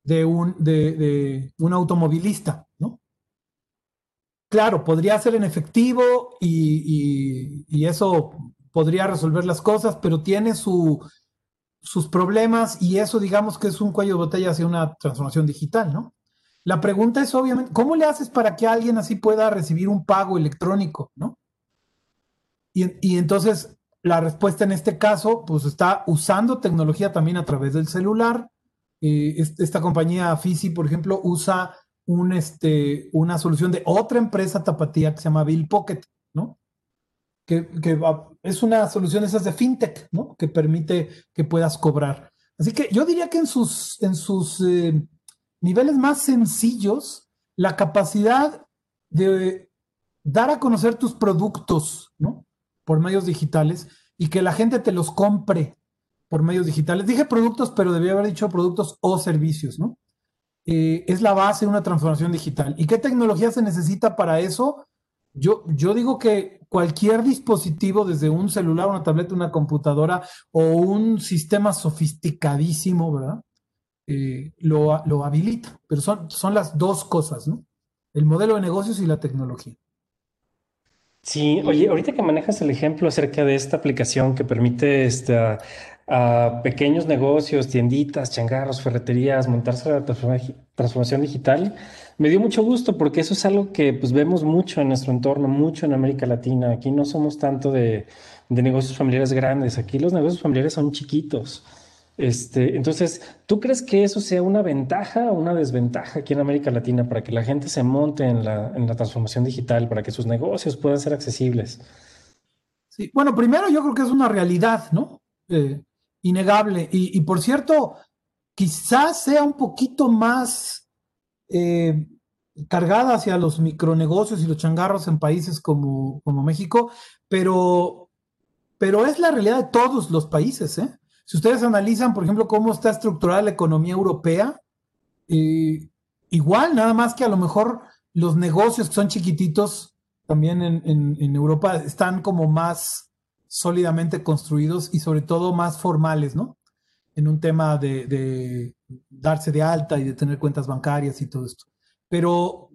De un, de, un automovilista, ¿no? Claro, podría ser en efectivo y, eso podría resolver las cosas, pero tiene su, sus problemas y eso digamos que es un cuello de botella hacia una transformación digital, ¿no? La pregunta es obviamente, ¿cómo le haces para que alguien así pueda recibir un pago electrónico, ¿no? Y, y entonces la respuesta en este caso, pues está usando tecnología también a través del celular, eh, esta compañía Fisi, por ejemplo, usa este, una solución de otra empresa tapatía que se llama Bill Pocket, ¿no? Que, es una solución esas de fintech, ¿no? Que permite que puedas cobrar. Así que yo diría que en sus, en sus eh, niveles más sencillos, la capacidad de dar a conocer tus productos, ¿no? Por medios digitales y que la gente te los compre por medios digitales. Dije productos, pero debía haber dicho productos o servicios, ¿no? Eh, es la base de una transformación digital. ¿Y qué tecnología se necesita para eso? Yo, yo digo que cualquier dispositivo, desde un celular, una tableta, una computadora o un sistema sofisticadísimo, ¿verdad? Eh, lo, lo, habilita. Pero son, son las dos cosas, ¿no? El modelo de negocios y la tecnología. Sí, oye, ahorita que manejas el ejemplo acerca de esta aplicación que permite esta, a pequeños negocios, tienditas, changarros, ferreterías, montarse la transformación digital, me dio mucho gusto porque eso es algo que pues vemos mucho en nuestro entorno, mucho en América Latina. Aquí no somos tanto de, de negocios familiares grandes, aquí los negocios familiares son chiquitos. Este, entonces, ¿tú crees que eso sea una ventaja o una desventaja aquí en América Latina para que la gente se monte en la, en la transformación digital, para que sus negocios puedan ser accesibles? Sí, bueno, primero yo creo que es una realidad, ¿no? Eh, innegable. Y, por cierto, quizás sea un poquito más eh, cargada hacia los micronegocios y los changarros en países como, como México, pero, pero es la realidad de todos los países, ¿eh? Si ustedes analizan, por ejemplo, cómo está estructurada la economía europea, eh, igual, nada más que a lo mejor los negocios que son chiquititos también en, en, Europa están como más sólidamente construidos y sobre todo más formales, ¿no? En un tema de, darse de alta y de tener cuentas bancarias y todo esto. Pero,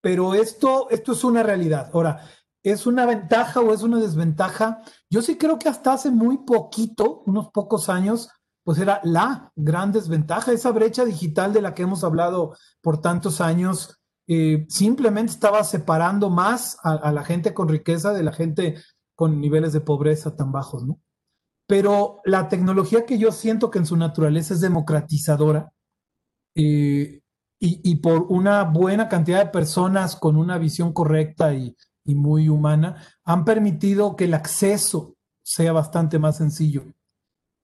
pero esto, esto es una realidad. Ahora, ¿es una ventaja o es una desventaja? Yo sí creo que hasta hace muy poquito, unos pocos años, pues era la gran desventaja, esa brecha digital de la que hemos hablado por tantos años, eh, simplemente estaba separando más a, la gente con riqueza de la gente con niveles de pobreza tan bajos, ¿no? Pero la tecnología que yo siento que en su naturaleza es democratizadora, eh, y, por una buena cantidad de personas con una visión correcta y, muy humana, han permitido que el acceso sea bastante más sencillo.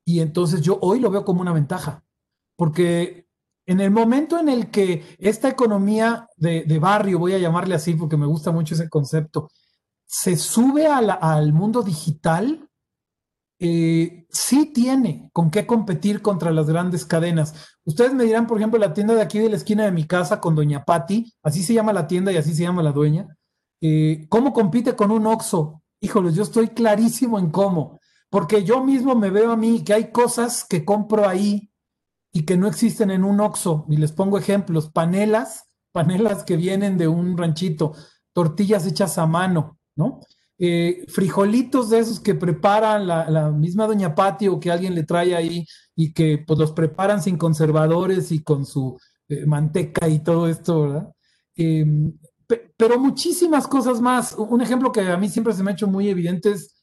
Y entonces yo hoy lo veo como una ventaja, porque en el momento en el que esta economía de barrio, voy a llamarle así porque me gusta mucho ese concepto, se sube al mundo digital, eh, sí tiene con qué competir contra las grandes cadenas. Ustedes me dirán, por ejemplo, la tienda de aquí de la esquina de mi casa con Doña Patti, así se llama la tienda y así se llama la dueña. Eh, ¿Cómo compite con un Oxxo? Híjoles, yo estoy clarísimo en cómo, porque yo mismo me veo a mí que hay cosas que compro ahí y que no existen en un Oxxo. Y les pongo ejemplos, panelas, panelas que vienen de un ranchito, tortillas hechas a mano, ¿no? eh, frijolitos de esos que preparan la, misma doña Pati o que alguien le trae ahí y que pues los preparan sin conservadores y con su eh, manteca y todo esto, ¿verdad? Pe pero muchísimas cosas más. Un ejemplo que a mí siempre se me ha hecho muy evidente es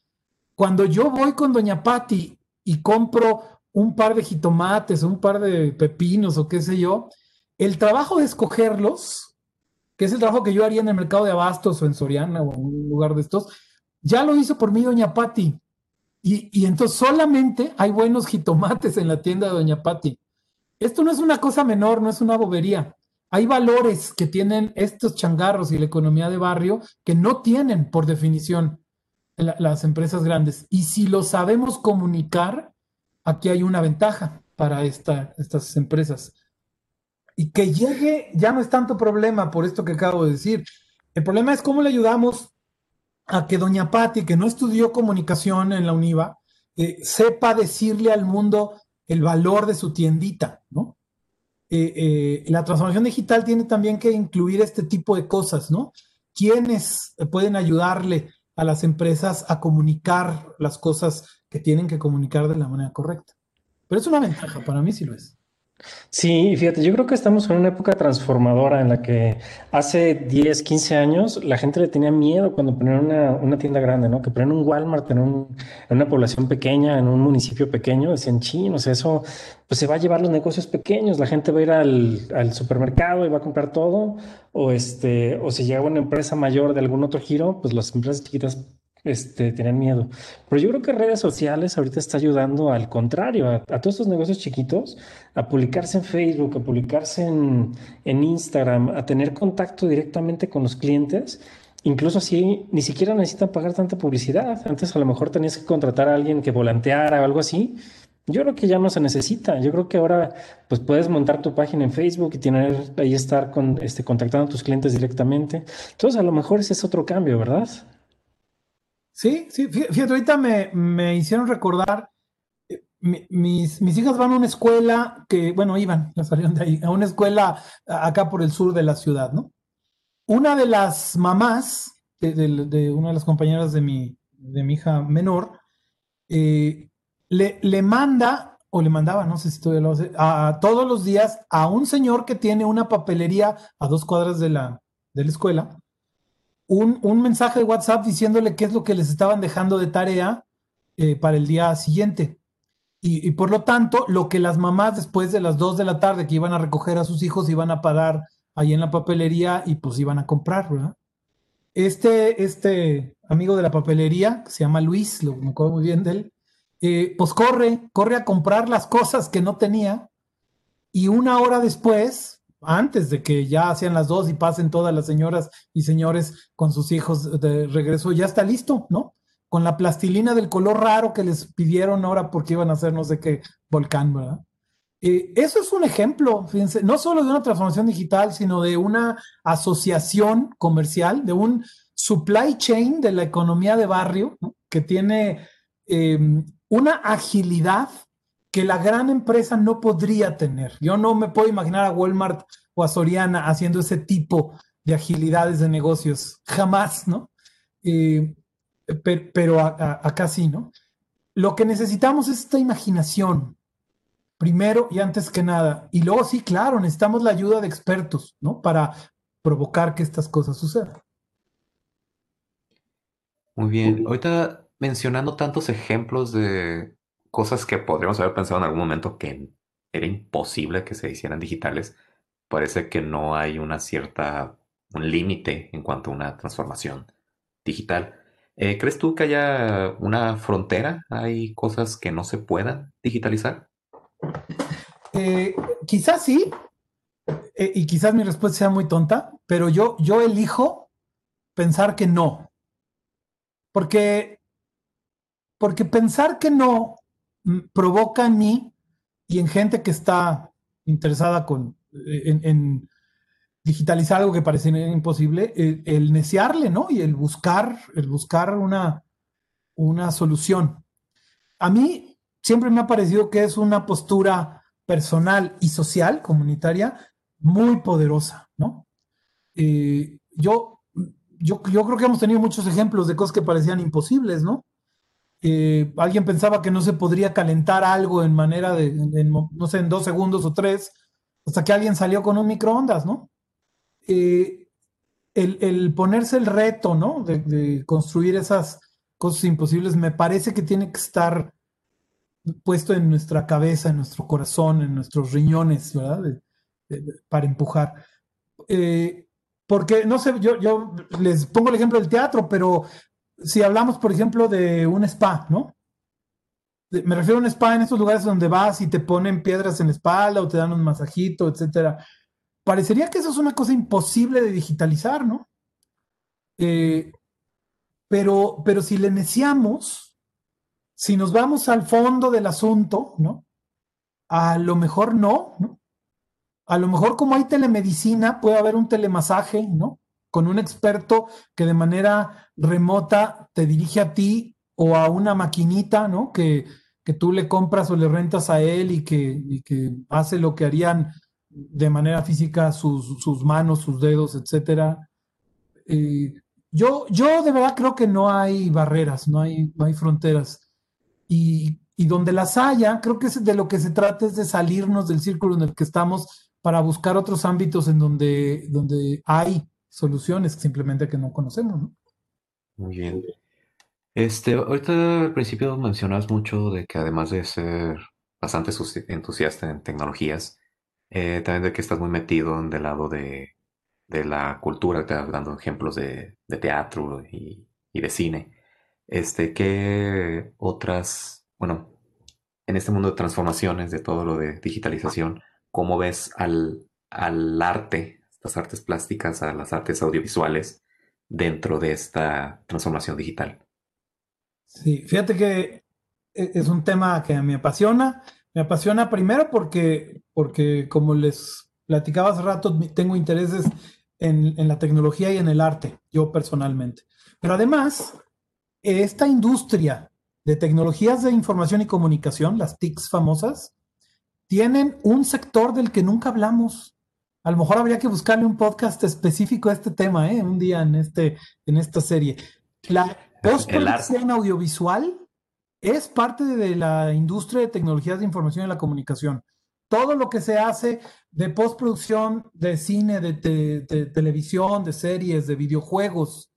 cuando yo voy con doña Pati y compro un par de jitomates, un par de pepinos o qué sé yo, el trabajo de escogerlos, que es el trabajo que yo haría en el mercado de abastos o en Soriana o en un lugar de estos, ya lo hizo por mí doña Patti. Y, y, entonces solamente hay buenos jitomates en la tienda de doña Patti. Esto no es una cosa menor, no es una bobería. Hay valores que tienen estos changarros y la economía de barrio que no tienen, por definición, la, las empresas grandes. Y si lo sabemos comunicar, aquí hay una ventaja para esta, estas empresas. Y que llegue ya no es tanto problema por esto que acabo de decir. El problema es cómo le ayudamos a que doña Patti, que no estudió comunicación en la UNIVA, eh, sepa decirle al mundo el valor de su tiendita, ¿no? Eh, eh, la transformación digital tiene también que incluir este tipo de cosas, ¿no? ¿Quiénes pueden ayudarle a las empresas a comunicar las cosas que tienen que comunicar de la manera correcta? Pero es una ventaja, para mí sí lo es. Sí, fíjate, yo creo que estamos en una época transformadora en la que hace 10, 15 años la gente le tenía miedo cuando ponían una, una tienda grande, ¿no? Que ponían un Walmart en, un, en, una población pequeña, en un municipio pequeño, decían, chin, o sea, eso pues se va a llevar los negocios pequeños, la gente va a ir al, al supermercado y va a comprar todo, o, este, o si llega una empresa mayor de algún otro giro, pues las empresas chiquitas este, tienen miedo. Pero yo creo que redes sociales ahorita está ayudando al contrario, a, a, todos estos negocios chiquitos, a publicarse en Facebook, a publicarse en, en, Instagram, a tener contacto directamente con los clientes. Incluso así, ni siquiera necesitan pagar tanta publicidad. Antes a lo mejor tenías que contratar a alguien que volanteara o algo así. Yo creo que ya no se necesita. Yo creo que ahora pues puedes montar tu página en Facebook y tener ahí estar con, este, contactando a tus clientes directamente. Entonces a lo mejor ese es otro cambio, ¿verdad? Sí, sí, fíjate, ahorita me, me hicieron recordar, eh, mi, mis, mis, hijas van a una escuela que, bueno, iban, ya salieron de ahí, a una escuela acá por el sur de la ciudad, ¿no? Una de las mamás de, de, de una de las compañeras de mi, de mi hija menor, eh, le, le, manda, o le mandaba, no sé si todavía lo hace, a, todos los días a un señor que tiene una papelería a dos cuadras de la, de la escuela, un, un, mensaje de WhatsApp diciéndole qué es lo que les estaban dejando de tarea eh, para el día siguiente. Y, por lo tanto, lo que las mamás después de las 2 de la tarde que iban a recoger a sus hijos iban a parar ahí en la papelería y pues iban a comprar. Este, este amigo de la papelería, que se llama Luis, lo me muy bien de él, eh, pues corre, corre a comprar las cosas que no tenía y una hora después, antes de que ya hacían las dos y pasen todas las señoras y señores con sus hijos de regreso, ya está listo, ¿no? con la plastilina del color raro que les pidieron ahora porque iban a hacer no sé qué volcán, ¿verdad? Eh, eso es un ejemplo, fíjense, no solo de una transformación digital, sino de una asociación comercial, de un supply chain de la economía de barrio que tiene em, una agilidad que la gran empresa no podría tener. Yo no me puedo imaginar a Walmart o a Soriana haciendo ese tipo de agilidades de negocios, jamás, ¿no? Eh, pero, acá sí, ¿no? Lo que necesitamos es esta imaginación, primero y antes que nada. Y luego sí, claro, necesitamos la ayuda de expertos, ¿no? Para provocar que estas cosas sucedan. Muy bien. Ahorita mencionando tantos ejemplos de cosas que podríamos haber pensado en algún momento que era imposible que se hicieran digitales, parece que no hay una cierta, un límite en cuanto a una transformación digital. Eh, ¿crees tú que haya una frontera? ¿Hay cosas que no se puedan digitalizar? Eh, quizás sí, eh, y quizás mi respuesta sea muy tonta, pero yo, yo elijo pensar que no. Porque, porque pensar que no provoca en mí y en gente que está interesada con, en digitalizar algo que parecía imposible, el, necearle, ¿no? Y el buscar, el buscar una, una solución. A mí siempre me ha parecido que es una postura personal y social, comunitaria, muy poderosa, ¿no? Eh, yo, yo, yo creo que hemos tenido muchos ejemplos de cosas que parecían imposibles, ¿no? Eh, alguien pensaba que no se podría calentar algo en manera de, no sé, en dos segundos o tres, hasta que alguien salió con un microondas, ¿no? Eh, el, ponerse el reto, ¿no? De, construir esas cosas imposibles, me parece que tiene que estar puesto en nuestra cabeza, en nuestro corazón, en nuestros riñones, ¿verdad? para empujar. Eh, porque, no sé, yo, yo les pongo el ejemplo del teatro, pero si hablamos, por ejemplo, de un spa, ¿no? Me refiero a un spa en estos lugares donde vas y te ponen piedras en la espalda o te dan un masajito, etcétera parecería que eso es una cosa imposible de digitalizar, ¿no? Eh, pero, pero si le neciamos, si nos vamos al fondo del asunto, ¿no? A lo mejor no, ¿no? A lo mejor como hay telemedicina, puede haber un telemasaje, ¿no? Con un experto que de manera remota te dirige a ti o a una maquinita, ¿no? Que, que tú le compras o le rentas a él y que, y que hace lo que harían de manera física sus, manos, sus dedos, etcétera. Eh, yo, yo de verdad creo que no hay barreras, no hay, hay fronteras. Y, donde las haya, creo que de lo que se trata es de salirnos del círculo en el que estamos para buscar otros ámbitos en donde, donde hay soluciones simplemente que no conocemos. Muy bien. Este, ahorita al principio mencionas mucho de que además de ser bastante entusiasta en tecnologías, eh, también de que estás muy metido en el lado de, la cultura, te dando ejemplos de, teatro y, de cine. Este, ¿qué otras, bueno, en este mundo de transformaciones, de todo lo de digitalización, cómo ves al, al arte, las artes plásticas, a las artes audiovisuales dentro de esta transformación digital? Sí, fíjate que e, es un tema que me apasiona. Me apasiona primero porque, porque como les platicaba hace rato, tengo intereses en, la tecnología y en el arte, yo personalmente. Pero además, esta industria de tecnologías de información y comunicación, las TICs famosas, tienen un sector del que nunca hablamos. A lo mejor habría que buscarle un podcast específico a este tema, ¿eh? un día en, este, en esta serie. La postproducción audiovisual es parte de la industria de tecnologías de información y la comunicación. Todo lo que se hace de postproducción de cine, de, televisión, de series, de videojuegos,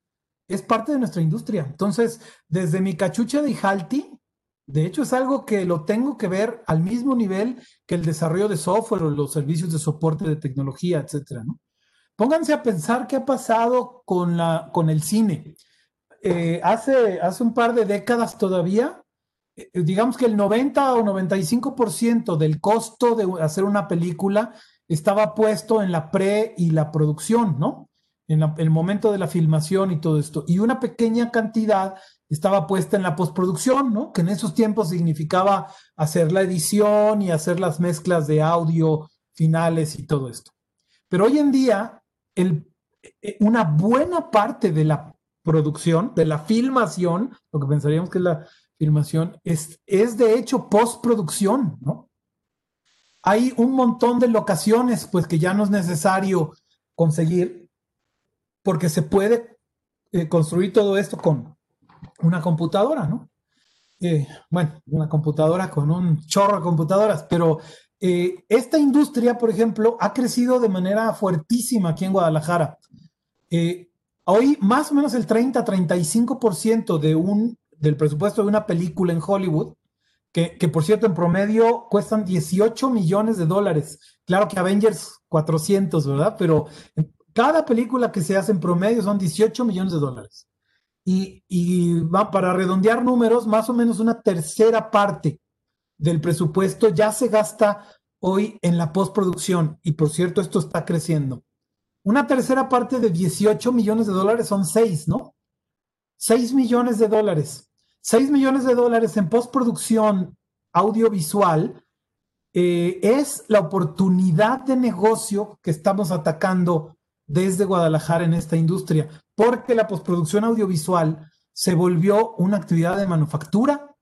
es parte de nuestra industria. Entonces, desde mi cachucha de Ijalti, De hecho, es algo que lo tengo que ver al mismo nivel que el desarrollo de software o los servicios de soporte de tecnología, etcétera. Pónganse a pensar qué ha pasado con, la, con el cine. Eh, hace, hace un par de décadas todavía, eh, digamos que el 90 o 95% del costo de hacer una película estaba puesto en la pre y la producción, ¿no? En el momento de la filmación y todo esto. Y una pequeña cantidad estaba puesta en la postproducción, ¿no? Que en esos tiempos significaba hacer la edición y hacer las mezclas de audio finales y todo esto. Pero hoy en día, eh, una buena parte de la producción, de la filmación, lo que pensaríamos que es la filmación, es, es de hecho postproducción, ¿no? Hay un montón de locaciones, pues que ya no es necesario conseguir, porque se puede eh, construir todo esto con, una computadora, ¿no? Eh, bueno, una computadora con un chorro de computadoras, pero eh, esta industria, por ejemplo, ha crecido de manera fuertísima aquí en Guadalajara. Eh, hoy más o menos el 30-35% de del presupuesto de una película en Hollywood, que, que, por cierto en promedio cuestan 18 millones de dólares. Claro que Avengers 400, ¿verdad? Pero cada película que se hace en promedio son 18 millones de dólares y, va para redondear números, más o menos una tercera parte del presupuesto ya se gasta hoy en la postproducción y por cierto esto está creciendo. Una tercera parte de 18 millones de dólares son 6, ¿no? 6 millones de dólares. 6 millones de dólares en postproducción audiovisual eh, es la oportunidad de negocio que estamos atacando desde Guadalajara en esta industria, porque la postproducción audiovisual se volvió una actividad de manufactura.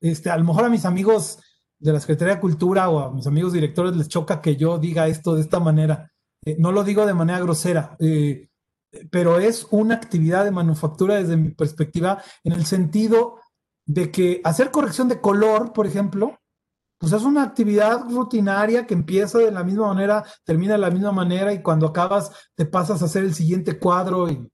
Este, a lo mejor a mis amigos de la Secretaría de Cultura o a mis amigos directores les choca que yo diga esto de esta manera. Eh, no lo digo de manera grosera, eh, pero es una actividad de manufactura desde mi perspectiva, en el sentido de que hacer corrección de color, por ejemplo, pues es una actividad rutinaria que empieza de la misma manera, termina de la misma manera y cuando acabas te pasas a hacer el siguiente cuadro. Y,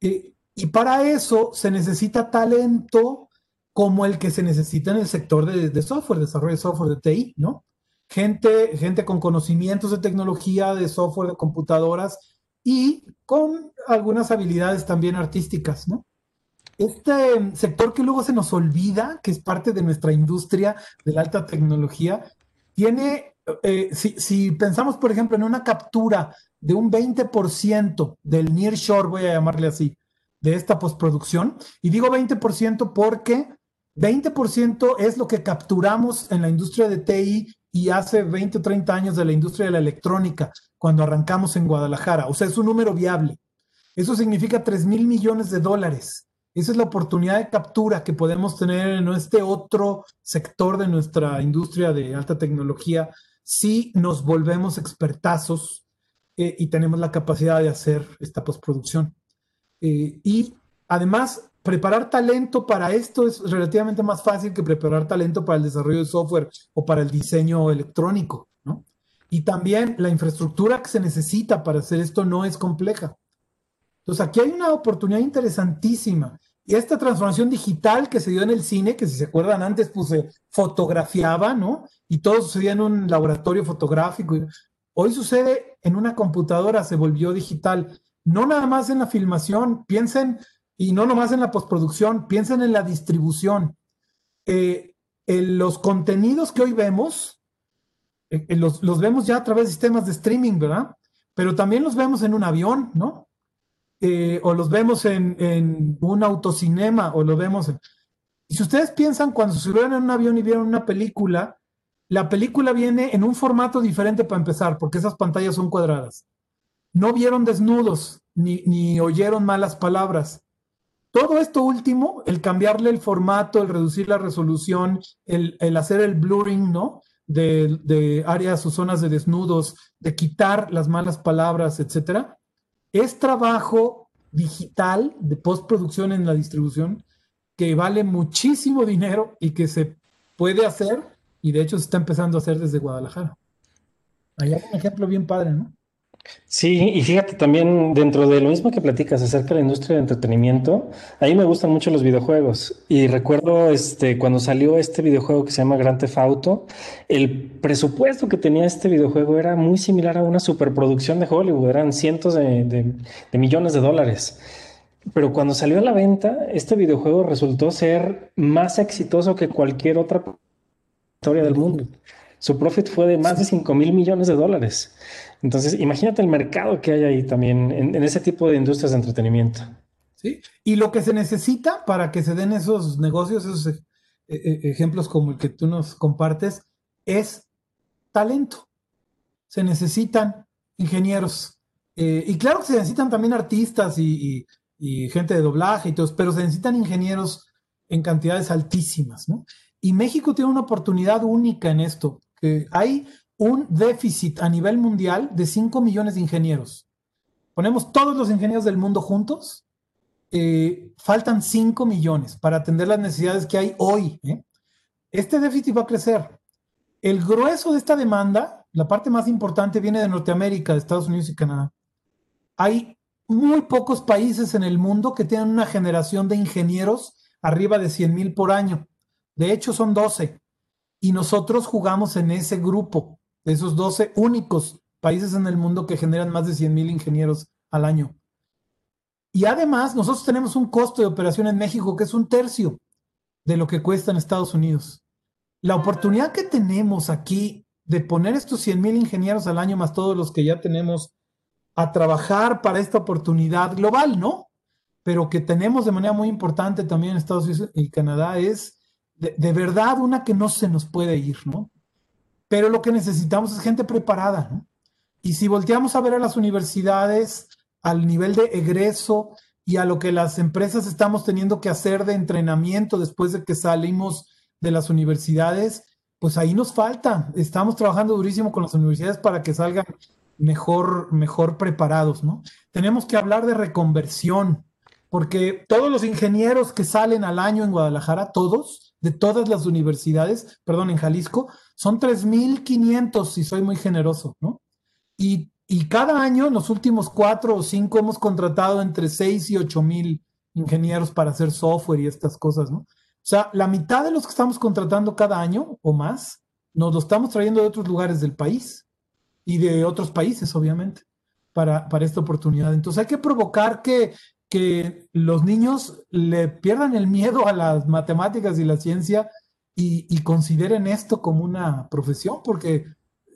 y, para eso se necesita talento como el que se necesita en el sector de, software, desarrollo de software de TI, ¿no? Gente, gente con conocimientos de tecnología, de software, de computadoras y con algunas habilidades también artísticas, ¿no? Este sector que luego se nos olvida, que es parte de nuestra industria de la alta tecnología, tiene, eh, si, pensamos, por ejemplo, en una captura de un 20% del nearshore, voy a llamarle así, de esta postproducción, y digo 20% porque 20% es lo que capturamos en la industria de TI y hace 20 o 30 años de la industria de la electrónica, cuando arrancamos en Guadalajara. O sea, es un número viable. Eso significa 3 mil millones de dólares. Esa es la oportunidad de captura que podemos tener en este otro sector de nuestra industria de alta tecnología si nos volvemos expertazos eh, y tenemos la capacidad de hacer esta postproducción. Eh, y además, preparar talento para esto es relativamente más fácil que preparar talento para el desarrollo de software o para el diseño electrónico, ¿no? Y también la infraestructura que se necesita para hacer esto no es compleja. Entonces, aquí hay una oportunidad interesantísima. Y esta transformación digital que se dio en el cine, que si se acuerdan antes, pues se fotografiaba, ¿no? Y todo sucedía en un laboratorio fotográfico. Hoy sucede en una computadora, se volvió digital. No nada más en la filmación, piensen, y no nomás en la postproducción, piensen en la distribución. Eh, en los contenidos que hoy vemos, eh, eh, los, los vemos ya a través de sistemas de streaming, ¿verdad? Pero también los vemos en un avión, ¿no? Eh, o los vemos en, un autocinema, o lo vemos en... Si ustedes piensan cuando se subieron en un avión y vieron una película, la película viene en un formato diferente para empezar, porque esas pantallas son cuadradas. No vieron desnudos, ni, ni oyeron malas palabras. Todo esto último, el cambiarle el formato, el reducir la resolución, el, el hacer el blurring, ¿no? De, de, áreas o zonas de desnudos, de quitar las malas palabras, etcétera, es trabajo digital de postproducción en la distribución que vale muchísimo dinero y que se puede hacer y de hecho se está empezando a hacer desde Guadalajara. Ahí hay un ejemplo bien padre, ¿no? Sí, y fíjate también dentro de lo mismo que platicas acerca de la industria del entretenimiento, a mí me gustan mucho los videojuegos y recuerdo este cuando salió este videojuego que se llama Grand Theft Auto, el presupuesto que tenía este videojuego era muy similar a una superproducción de Hollywood, eran cientos de, de- de millones de dólares. Pero cuando salió a la venta, este videojuego resultó ser más exitoso que cualquier otra historia del mundo. Su profit fue de más de 5 mil millones de dólares. Entonces, imagínate el mercado que hay ahí también en, ese tipo de industrias de entretenimiento. ¿sí? Y lo que se necesita para que se den esos negocios, esos eh, eh, ejemplos como el que tú nos compartes, es talento. Se necesitan ingenieros. Eh, y claro que se necesitan también artistas y gente de doblaje y todo, pero se necesitan ingenieros en cantidades altísimas, ¿no? Y México tiene una oportunidad única en esto, hay un déficit a nivel mundial de 5 millones de ingenieros. Ponemos todos los ingenieros del mundo juntos, eh, faltan 5 millones para atender las necesidades que hay hoy. ¿eh? Este déficit va a crecer. El grueso de esta demanda, la parte más importante, viene de Norteamérica, de Estados Unidos y Canadá. Hay muy pocos países en el mundo que tienen una generación de ingenieros arriba de 100 mil por año. De hecho, son 12. Y nosotros jugamos en ese grupo, de esos 12 únicos países en el mundo que generan más de 100 mil ingenieros al año. Y además, nosotros tenemos un costo de operación en México que es un tercio de lo que cuesta en Estados Unidos. La oportunidad que tenemos aquí de poner estos 100 mil ingenieros al año más todos los que ya tenemos a trabajar para esta oportunidad global, ¿no? Pero que tenemos de manera muy importante también en Estados Unidos y Canadá es de, de verdad una que no se nos puede ir, ¿no? Pero lo que necesitamos es gente preparada, ¿no? Y si volteamos a ver a las universidades, al nivel de egreso y a lo que las empresas estamos teniendo que hacer de entrenamiento después de que salimos de las universidades, pues ahí nos falta. Estamos trabajando durísimo con las universidades para que salgan mejor, mejor preparados, ¿no? Tenemos que hablar de reconversión, porque todos los ingenieros que salen al año en Guadalajara, todos, de todas las universidades, perdón, en Jalisco, son 3.500, si soy muy generoso, ¿no? Y, y cada año, en los últimos cuatro o cinco, hemos contratado entre 6 y 8 mil ingenieros para hacer software y estas cosas, ¿no? O sea, la mitad de los que estamos contratando cada año o más, nos lo estamos trayendo de otros lugares del país y de otros países, obviamente, para, para esta oportunidad. Entonces hay que provocar que, que los niños le pierdan el miedo a las matemáticas y la ciencia y, consideren esto como una profesión, porque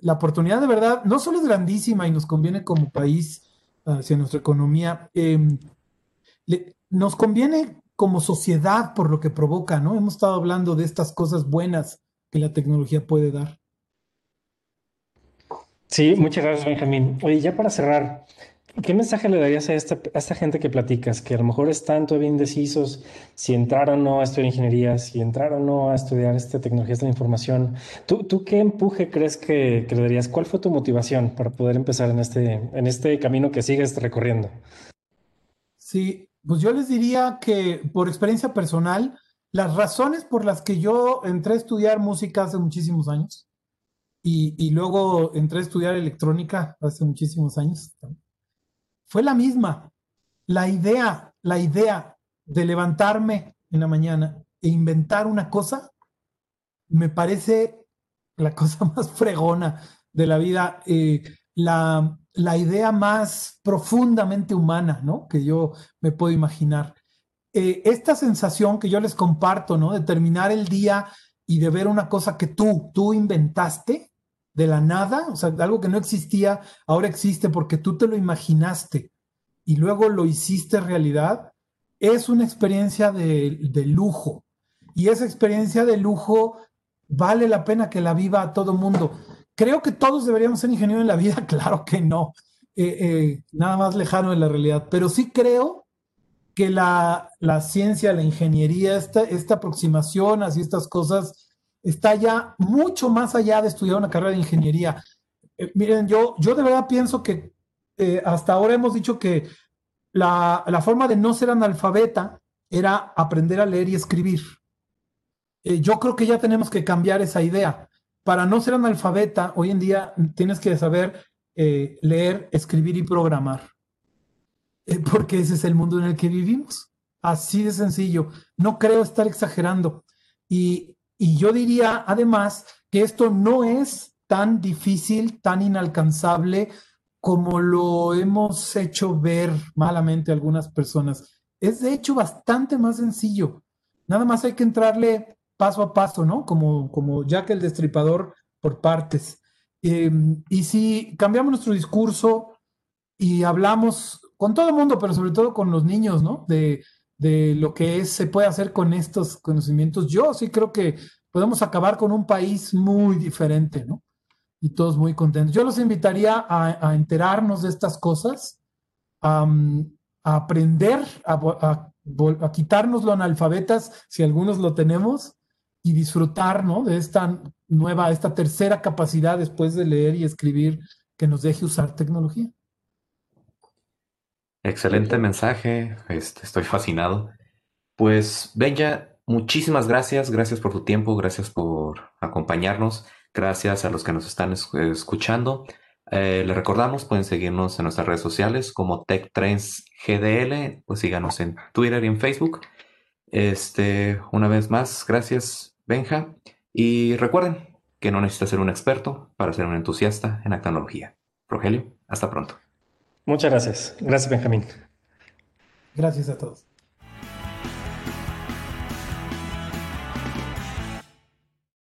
la oportunidad de verdad no solo es grandísima y nos conviene como país hacia nuestra economía, le, nos conviene como sociedad por lo que provoca, ¿no? Hemos estado hablando de estas cosas buenas que la tecnología puede dar. Sí, muchas gracias, Benjamín. Oye, ya para cerrar, ¿qué mensaje le darías a esta, a esta gente que platicas, que a lo mejor están todavía indecisos si entrar o no a estudiar ingeniería, si entrar o no a estudiar este, tecnologías de la información? ¿Tú, tú qué empuje crees que, que le darías? ¿Cuál fue tu motivación para poder empezar en este, en este camino que sigues recorriendo? Sí, pues yo les diría que por experiencia personal, las razones por las que yo entré a estudiar música hace muchísimos años y, y luego entré a estudiar electrónica hace muchísimos años, fue la misma. La idea, la idea de levantarme en la mañana e inventar una cosa, me parece la cosa *laughs* más fregona de la vida. Eh, la, la, idea más profundamente humana, ¿no? Que yo me puedo imaginar. Eh, esta sensación que yo les comparto, ¿no? De terminar el día y de ver una cosa que tú, tú inventaste de la nada, o sea, algo que no existía, ahora existe porque tú te lo imaginaste y luego lo hiciste realidad, es una experiencia de, lujo. Y esa experiencia de lujo vale la pena que la viva a todo mundo. Creo que todos deberíamos ser ingenieros en la vida, *laughs* claro que no, eh, eh, nada más lejano de la realidad, pero sí creo que la, ciencia, la ingeniería, esta, esta, aproximación hacia estas cosas está ya mucho más allá de estudiar una carrera de ingeniería. Eh, miren, yo, yo de verdad pienso que hasta ahora hemos dicho que la, la, forma de no ser analfabeta era aprender a leer y escribir. yo creo que ya tenemos que cambiar esa idea para no ser analfabeta, hoy en día tienes que saber eh, leer, escribir y programar. Eh, porque ese es el mundo en el que vivimos. Así de sencillo. No creo estar exagerando. Y, y yo diría además que esto no es tan difícil, tan inalcanzable como lo hemos hecho ver malamente algunas personas. Es de hecho bastante más sencillo. Nada más hay que entrarle paso a paso, ¿no? Como, como Jack el Destripador por partes. Em, y si cambiamos nuestro discurso y hablamos con todo el mundo, pero sobre todo con los niños, ¿no? De, de lo que es, se puede hacer con estos conocimientos, yo sí creo que podemos acabar con un país muy diferente, ¿no? Y todos muy contentos. Yo los invitaría a, enterarnos de estas cosas, a, aprender, a, a, quitarnos lo analfabetas, si algunos lo tenemos, y disfrutar, ¿no? De esta nueva, esta tercera capacidad después de leer y escribir que nos deje usar tecnología. Excelente mensaje, este, estoy fascinado. Pues Benja, muchísimas gracias, gracias por tu tiempo, gracias por acompañarnos, gracias a los que nos están escuchando. Eh, les recordamos, pueden seguirnos en nuestras redes sociales como TechTrendsGDL, pues síganos en Twitter y en Facebook. Este, una vez más, gracias Benja. Y recuerden que no necesitas ser un experto para ser un entusiasta en la tecnología. Rogelio, hasta pronto. Muchas gracias. Gracias, Benjamín. Gracias a todos.